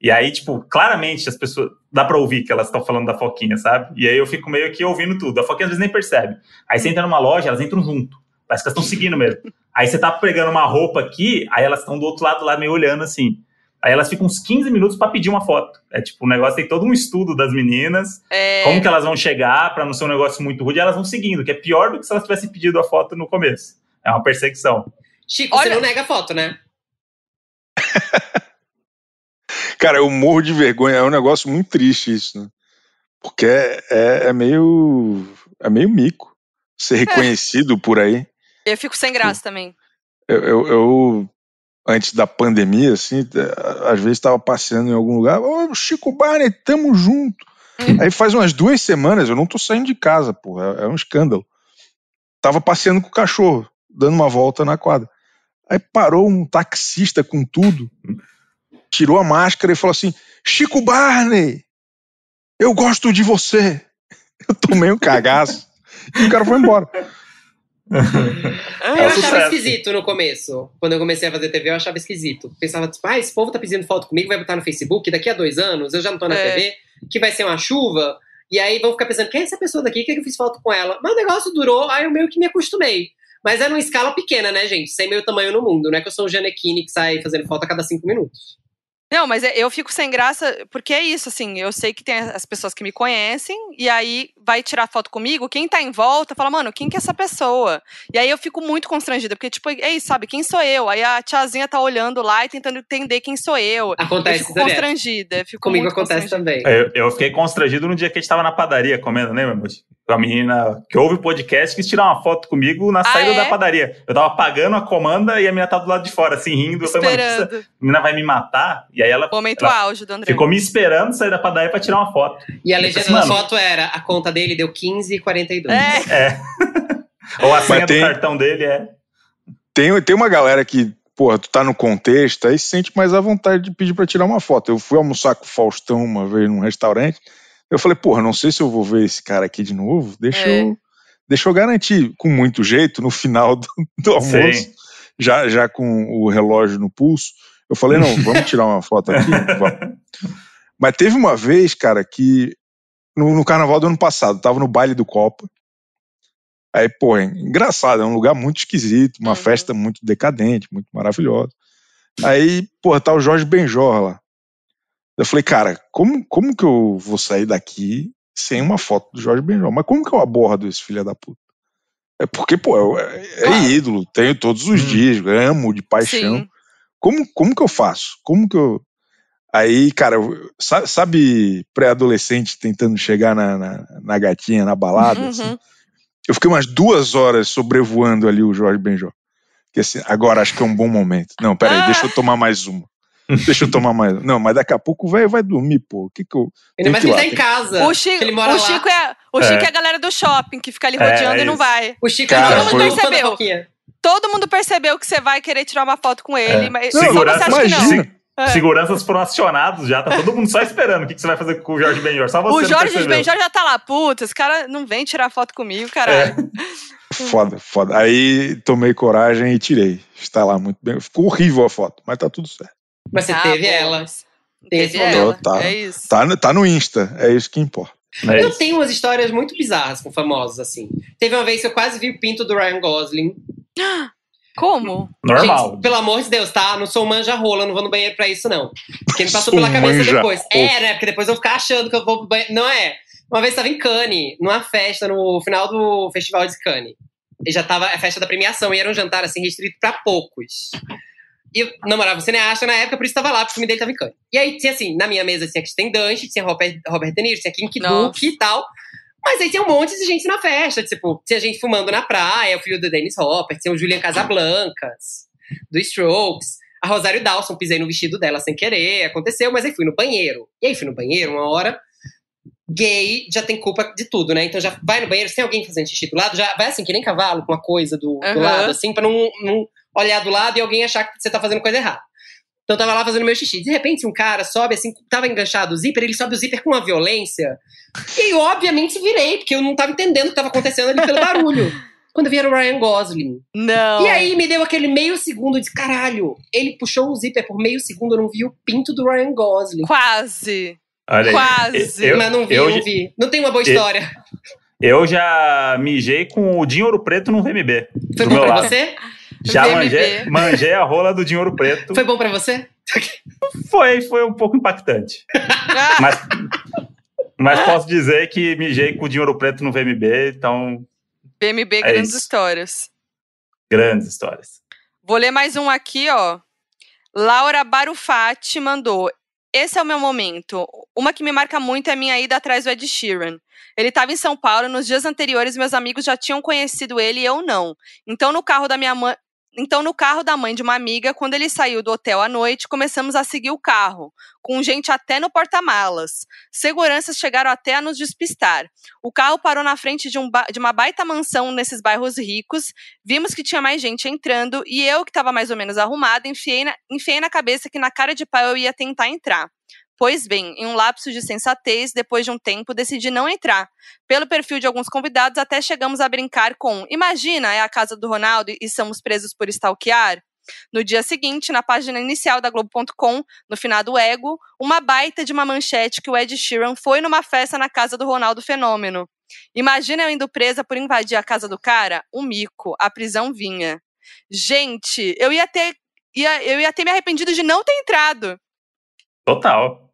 E aí, tipo, claramente as pessoas. Dá pra ouvir que elas estão falando da Foquinha, sabe? E aí eu fico meio que ouvindo tudo. A Foquinha às vezes nem percebe. Aí você entra numa loja, elas entram junto. Parece que elas estão seguindo mesmo. Aí você tá pegando uma roupa aqui, aí elas estão do outro lado lá meio olhando assim. Aí elas ficam uns 15 minutos pra pedir uma foto. É tipo, o negócio tem todo um estudo das meninas, É, como que elas vão chegar pra não ser um negócio muito rude, e elas vão seguindo, que é pior do que se elas tivessem pedido a foto no começo. É uma perseguição. Chico, você Olha- não nega foto, né? Cara, eu morro de vergonha. É um negócio muito triste isso, né? Porque é, é- é meio. É meio mico ser reconhecido por aí. eu fico sem graça também. Eu, eu- eu, antes da pandemia, assim, às vezes estava passeando em algum lugar. Ô, Chico Barney, tamo junto. Hum. Aí faz umas duas semanas, eu não tô saindo de casa, porra. É, é um escândalo. Tava passeando com o cachorro, dando uma volta na quadra. Aí parou um taxista com tudo, tirou a máscara e falou assim: Chico Barney, eu gosto de você. Eu tomei um cagaço. e o cara foi embora. Eu É achava esquisito no começo. Quando eu comecei a fazer TV, eu achava esquisito. Pensava, tipo, ah, esse povo tá pedindo foto comigo, vai botar no Facebook, daqui a dois anos, eu já não tô na É. TV, que vai ser uma chuva. E aí vão ficar pensando, quem é essa pessoa daqui? Por que que eu fiz foto com ela? Mas o negócio durou, aí eu meio que me acostumei. Mas é numa escala pequena, né, gente? Sem meu tamanho no mundo. Não é que eu sou um Janequine que sai fazendo foto a cada cinco minutos. Não, mas é- eu fico sem graça, porque é isso, assim, eu sei que tem as pessoas que me conhecem, e aí vai tirar foto comigo, quem tá em volta fala, mano, quem que é essa pessoa? E aí eu fico muito constrangida, porque, tipo, é isso, sabe, quem sou eu? Aí a tiazinha tá olhando lá e tentando entender quem sou eu. Eu Acontece fico direto. constrangida, eu fico Comigo muito acontece também. Eu, eu fiquei constrangido no dia que a gente tava na padaria comendo, lembra, Muti? Com a menina que ouve o podcast quis tirar uma foto comigo na Ah, saída é? da padaria. Eu tava pagando a comanda e a menina tava do lado de fora, assim, rindo. Eu falei, mano, essa Esperando. menina vai me matar? E aí ela Momento ela auge do André. ficou me esperando sair da padaria pra tirar uma foto. E a legenda da foto era: a conta dele deu 15,42. É, Ou a senha tem- do cartão dele é. Tem, tem uma galera que, porra, tu tá no contexto, aí se sente mais à vontade de pedir pra tirar uma foto. Eu fui almoçar com o Faustão uma vez num restaurante, eu falei, porra, não sei se eu vou ver esse cara aqui de novo, deixa, É. eu, deixa eu garantir, com muito jeito, no final do, do almoço, Sim. já, já com o relógio no pulso, eu falei, não, vamos tirar uma foto aqui? Vamos. Mas teve uma vez, cara, que no, no carnaval do ano passado, tava no baile do Copa. Aí, pô, é engraçado, é um lugar muito esquisito, uma Uhum. festa muito decadente, muito maravilhosa. Aí, pô, tá o Jorge Benjor lá. Eu falei, cara, como, como que eu vou sair daqui sem uma foto do Jorge Benjor? Mas como que eu abordo esse filho da puta? É porque, pô, é, é Claro. ídolo, tenho todos os Hum. dias, amo de paixão. sim. Como, como que eu faço? Como que eu. Aí, cara, sabe, pré-adolescente tentando chegar na, na, na gatinha, na balada? Uhum. assim? Eu fiquei umas duas horas sobrevoando ali o Jorge Benjó. Que assim, agora acho que é um bom momento. Não, peraí, Ah. deixa eu tomar mais uma. Deixa eu tomar mais. Não, mas daqui a pouco o velho vai dormir, pô. O que que eu. Ainda Tem mais que que ir ele lá, tá em casa. O Chico, ele mora o lá. Chico é, o É. Chico é a galera do shopping, que fica ali É, rodeando é e não vai. O Chico Cara, é foi- fã da Percebeu? Todo mundo percebeu que você vai querer tirar uma foto com ele, É. mas Não, só você acha que não. É. Seguranças foram acionados já, tá todo mundo só esperando. O que, que você vai fazer com o Jorge Benjor? Só você O Jorge. Benjor já tá lá, puta, esse cara não vem tirar foto comigo, caralho. Foda, foda. Aí tomei coragem e tirei. Está lá muito bem. Ficou horrível a foto, mas tá tudo certo. Mas você Ah, teve boa, ela. Teve ela, Tá. é isso. Tá, no- tá no Insta, é isso que importa. É Eu isso. tenho umas histórias muito bizarras com famosos, assim. Teve uma vez que eu quase vi o pinto do Ryan Gosling. Como? Normal. Gente, pelo amor de Deus, tá? Não sou um manja-rola, não vou no banheiro pra isso, não. Porque me passou Sou pela cabeça manja- depois. É, né? Porque depois eu vou ficar achando que eu vou pro banheiro. Não é. Uma vez eu tava em Cannes, numa festa, no final do Festival de Cannes. E já tava a festa da premiação, e era um jantar, assim, restrito pra poucos. E eu namorava um cineasta na época, por isso tava lá, porque o filme dele tava em Cannes. E aí tinha assim, na minha mesa tinha Kristen Dunst, tinha Robert, Robert De Niro, tinha Kim. Duke e tal. Mas aí tinha um monte de gente na festa, tipo, tinha gente fumando na praia, o filho do Dennis Hopper, tinha o Julian Casablancas, do Strokes. A Rosário Dawson, pisei no vestido dela sem querer, aconteceu, mas aí fui no banheiro. E aí fui no banheiro uma hora. Gay já tem culpa de tudo, né? Então já vai no banheiro, se tem alguém fazendo xixi do lado, já vai assim, que nem cavalo, com uma coisa do, do Aham. lado, assim, pra não, não olhar do lado e alguém achar que você tá fazendo coisa errada. Então eu tava lá fazendo meu xixi. De repente, um cara sobe assim, tava enganchado o zíper, ele sobe o zíper com uma violência. E eu, obviamente, virei, porque eu não tava entendendo o que tava acontecendo ali pelo barulho. Quando eu vi era o Ryan Gosling. Não. E aí me deu aquele meio segundo de caralho. Ele puxou o zíper por meio segundo, eu não vi o pinto do Ryan Gosling. Quase. Olha aí. Quase. Eu- Mas não vi, eu- não vi. Não tem uma boa eu- história. Eu já mijei com o Dinho Ouro Preto no VMB. Foi lado. você? Já VMB. manjei, manjei a rola do Dinho Ouro Preto. Foi bom pra você? Foi, foi um pouco impactante. Mas, mas posso dizer que mijei com o Dinho Ouro Preto no VMB, então, BMB É Grandes isso. Histórias. grandes histórias. Vou ler mais um aqui, ó. Laura Barufati mandou. Esse é o meu momento. Uma que me marca muito é a minha ida atrás do Ed Sheeran. Ele estava em São Paulo, nos dias anteriores meus amigos já tinham conhecido ele e eu não. Então no carro da minha mãe, então no carro da mãe de uma amiga, quando ele saiu do hotel à noite, começamos a seguir o carro, com gente até no porta-malas. Seguranças chegaram até a nos despistar. O carro parou na frente de, um de uma baita mansão nesses bairros ricos Vimos que tinha mais gente entrando e eu, que estava mais ou menos arrumada, enfiei na, enfiei na cabeça que na cara de pau eu ia tentar entrar. Pois bem, em um lapso de sensatez, depois de um tempo, decidi não entrar. Pelo perfil de alguns convidados, até chegamos a brincar com: Imagina, é a casa do Ronaldo e somos presos por stalkear? No dia seguinte, na página inicial da Globo.com, no finado Ego, uma baita de uma manchete que o Ed Sheeran foi numa festa na casa do Ronaldo Fenômeno. Imagina eu indo presa por invadir a casa do cara? Um mico. A prisão vinha. Gente, eu ia ter. Ia, eu ia ter me arrependido de não ter entrado. Total.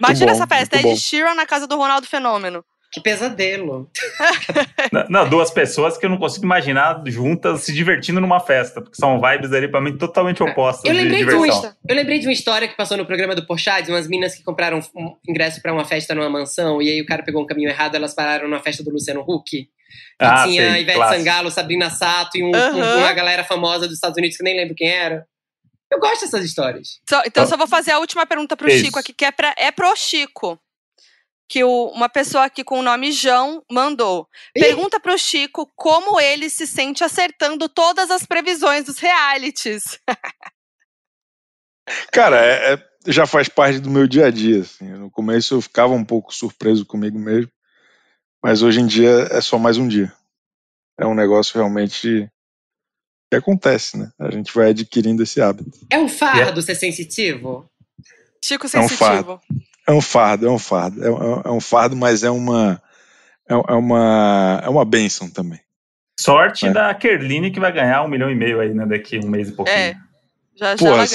Imagina bom, essa festa, Ed bom. Sheeran na casa do Ronaldo Fenômeno. Que pesadelo. Não, Não, duas pessoas que eu não consigo imaginar juntas se divertindo numa festa, porque são vibes ali pra mim totalmente opostas Eu de lembrei, de, um, diversão. eu lembrei de uma história que passou no programa do Porchat, de umas minas que compraram um ingresso pra uma festa numa mansão, e aí o cara pegou um caminho errado, elas pararam na festa do Luciano Huck. Que Ah, tinha sei, Ivete clássico. Sangalo, Sabrina Sato e um- Aham. um- uma galera famosa dos Estados Unidos que nem lembro quem era. Eu gosto dessas histórias. Só- então, Ah. só vou fazer a última pergunta pro Isso. Chico aqui, que é, pra, é pro Chico. Que o- uma pessoa aqui com o nome João mandou. Ih! Pergunta pro Chico como ele se sente acertando todas as previsões dos realities. Cara, é- é- já faz parte do meu dia a dia. assim. No começo eu ficava um pouco surpreso comigo mesmo, mas hoje em dia é só mais um dia. É um negócio realmente que acontece, né? A gente vai adquirindo esse hábito. É um fardo ser sensitivo? Chico É um sensitivo. É um fardo, é um fardo, é, é- é um fardo, mas é uma é, é uma é uma bênção também. Sorte É. da Kerline que vai ganhar um milhão e meio aí, né? Daqui um mês e pouquinho. É. Já, já Porra,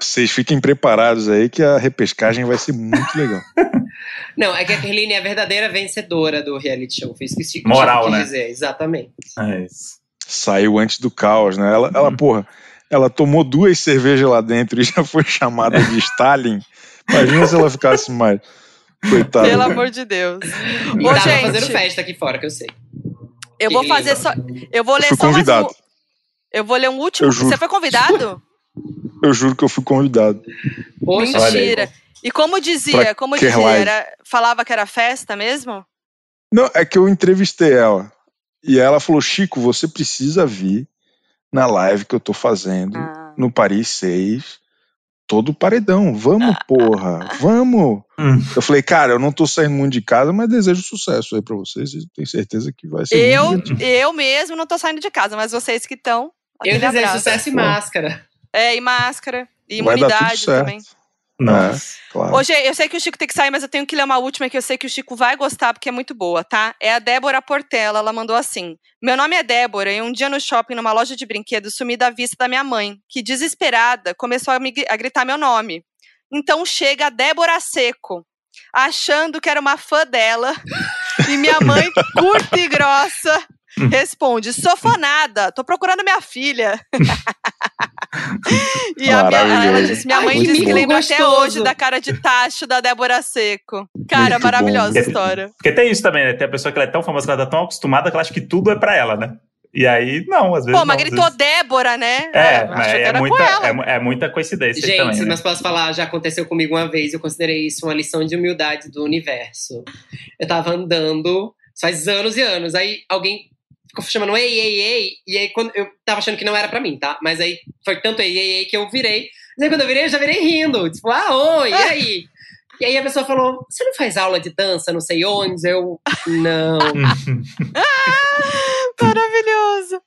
vocês fiquem preparados aí que a repescagem vai ser muito legal. Não, é que a Kerline é a verdadeira vencedora do reality show. Foi isso que o Chico Moral, quis né? dizer, exatamente. É isso. Saiu antes do caos, né? Ela, ela porra, ela tomou duas cervejas lá dentro e já foi chamada de Stalin. Imagina se ela ficasse mais. Coitada. Pelo amor de Deus. E Ô, gente. fazendo festa aqui fora, que eu sei. Eu vou fazer só. Eu vou Eu ler fui só mais convidado. um. Eu vou ler um último. Eu. Você foi convidado? Eu juro que eu fui convidado. Poxa. Mentira. E como dizia, Pra como dizia, era, falava que era festa mesmo? Não, é que eu entrevistei ela. E ela falou: Chico, você precisa vir na live que eu tô fazendo Ah. no Paris 6. Todo paredão. Vamos, Ah. porra. Vamos. Hum. Eu falei, cara, eu não tô saindo muito de casa, mas desejo sucesso aí pra vocês. E tenho certeza que vai ser Eu, eu mesmo não tô saindo de casa, mas vocês que estão. eu desejo abraço. sucesso e máscara. É, e máscara. E Vai dar tudo imunidade certo. também. Nossa. É, claro. Hoje eu sei que o Chico tem que sair, mas eu tenho que ler uma última que eu sei que o Chico vai gostar porque é muito boa, tá? É a Débora Portela, ela mandou assim: Meu nome é Débora e um dia no shopping, numa loja de brinquedos, sumi da vista da minha mãe, que desesperada começou a, me, a gritar meu nome. Então chega a Débora Seco, achando que era uma fã dela, e minha mãe, curta e grossa, responde: Sofonada, tô procurando minha filha. e a minha, ela disse: Minha mãe que disse que lembra até gostoso. hoje da cara de tacho da Débora Seco. Cara, Muito maravilhosa bom. a história. Porque tem isso também, né? Tem a pessoa que ela é tão famosa que ela tá tão acostumada que ela acha que tudo é pra ela, né? E aí, não, às vezes. Pô, mas não, gritou vezes- Débora, né? É, é, com muita, é, é muita coincidência Gente, também. né? mas posso falar, já aconteceu comigo uma vez, eu considerei isso uma lição de humildade do universo. Eu tava andando, faz anos e anos, aí alguém chamando ei, ei, ei, e aí quando eu tava achando que não era pra mim, tá? Mas aí foi tanto ei, ei, ei que eu virei. Mas aí quando eu virei, eu já virei rindo, tipo, ah, oi, e aí? E aí a pessoa falou, você não faz aula de dança, não sei onde? Eu, não. Maravilhoso.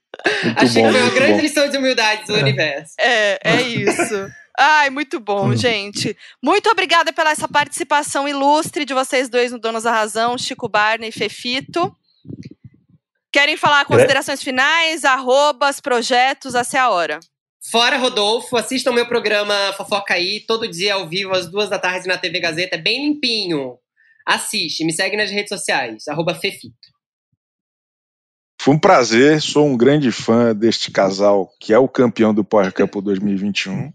Muito Achei bom, que foi uma grande bom. lição de humildade do universo. É, é isso. Ai, muito bom, Hum. gente. Muito obrigada pela essa participação ilustre de vocês dois no Donos da Razão, Chico Barney e Fefito. Querem falar considerações finais, arrobas, projetos, essa é a hora. Fora Rodolfo, assistam o meu programa Fofoca aí, todo dia ao vivo, às duas da tarde na TV Gazeta, é bem limpinho. Assiste, me segue nas redes sociais, arroba Fefito. Foi um prazer, sou um grande fã deste casal, que é o campeão do Power Cup 2021. Com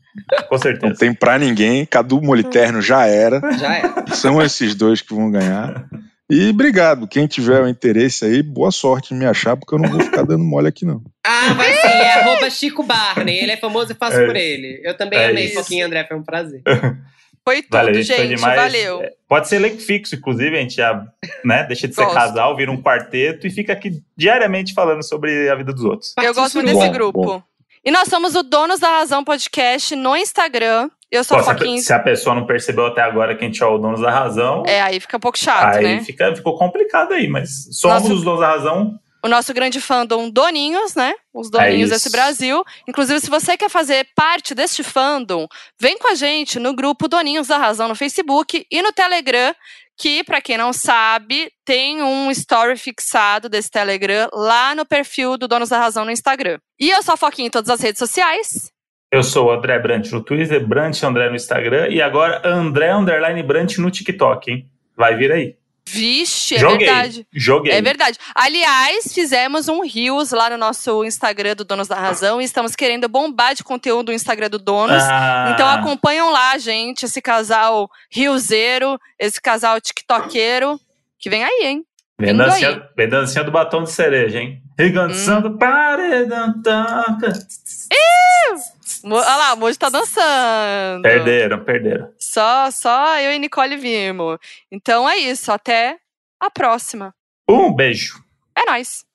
Não certeza. tem pra ninguém, Cadu Moliterno já era. Já é. São esses dois que vão ganhar. E obrigado, quem tiver o interesse aí, boa sorte em me achar, porque eu não vou ficar dando mole aqui não. Ah, vai sim, é arroba Chico Barney, ele é famoso e faço É por ele. Eu também É amei, isso. Foquinha e André, foi um prazer. Foi tudo, Valeu, gente. demais. Valeu. É, Pode ser elenco fixo, inclusive, a gente já né, deixa de ser Gosto. casal, vira um quarteto e fica aqui diariamente falando sobre a vida dos outros. Eu gosto desse Bom, grupo. bom. E nós somos o Donos da Razão Podcast no Instagram. Eu sou Pô, se, a, Foquinha. se a pessoa não percebeu até agora que a gente é o dono da razão, É, aí fica um pouco chato, aí né? fica, ficou complicado aí, mas somos Nossa. os donos da razão. o nosso grande fandom Doninhos, né? Os Doninhos É desse. Brasil. Inclusive, se você quer fazer parte deste fandom, vem com a gente no grupo Doninhos da Razão no Facebook e no Telegram, que, pra quem não sabe, tem um story fixado desse Telegram lá no perfil do Donos da Razão no Instagram. E eu sou a Foquinha em todas as redes sociais. Eu sou o André Brant no Twitter, Brant André no Instagram e agora André Underline Brant no TikTok, hein? Vai vir aí. Vixe, é Joguei. verdade. Joguei. É verdade. Aliás, fizemos um Reels lá no nosso Instagram do Donos da Razão e estamos querendo bombar de conteúdo no Instagram do Donos. Ah, Então acompanham lá, gente, esse casal riozeiro, esse casal tiktokeiro, que vem aí, hein? Vem dancinha, vem dancinha do batom de cereja, hein? Hum. Regançando paredão toca. Mo- Olha lá, o Moji tá dançando. Perderam, perderam. Só, só eu e Nicole vimos. Então é isso, até a próxima. Um beijo. É nóis.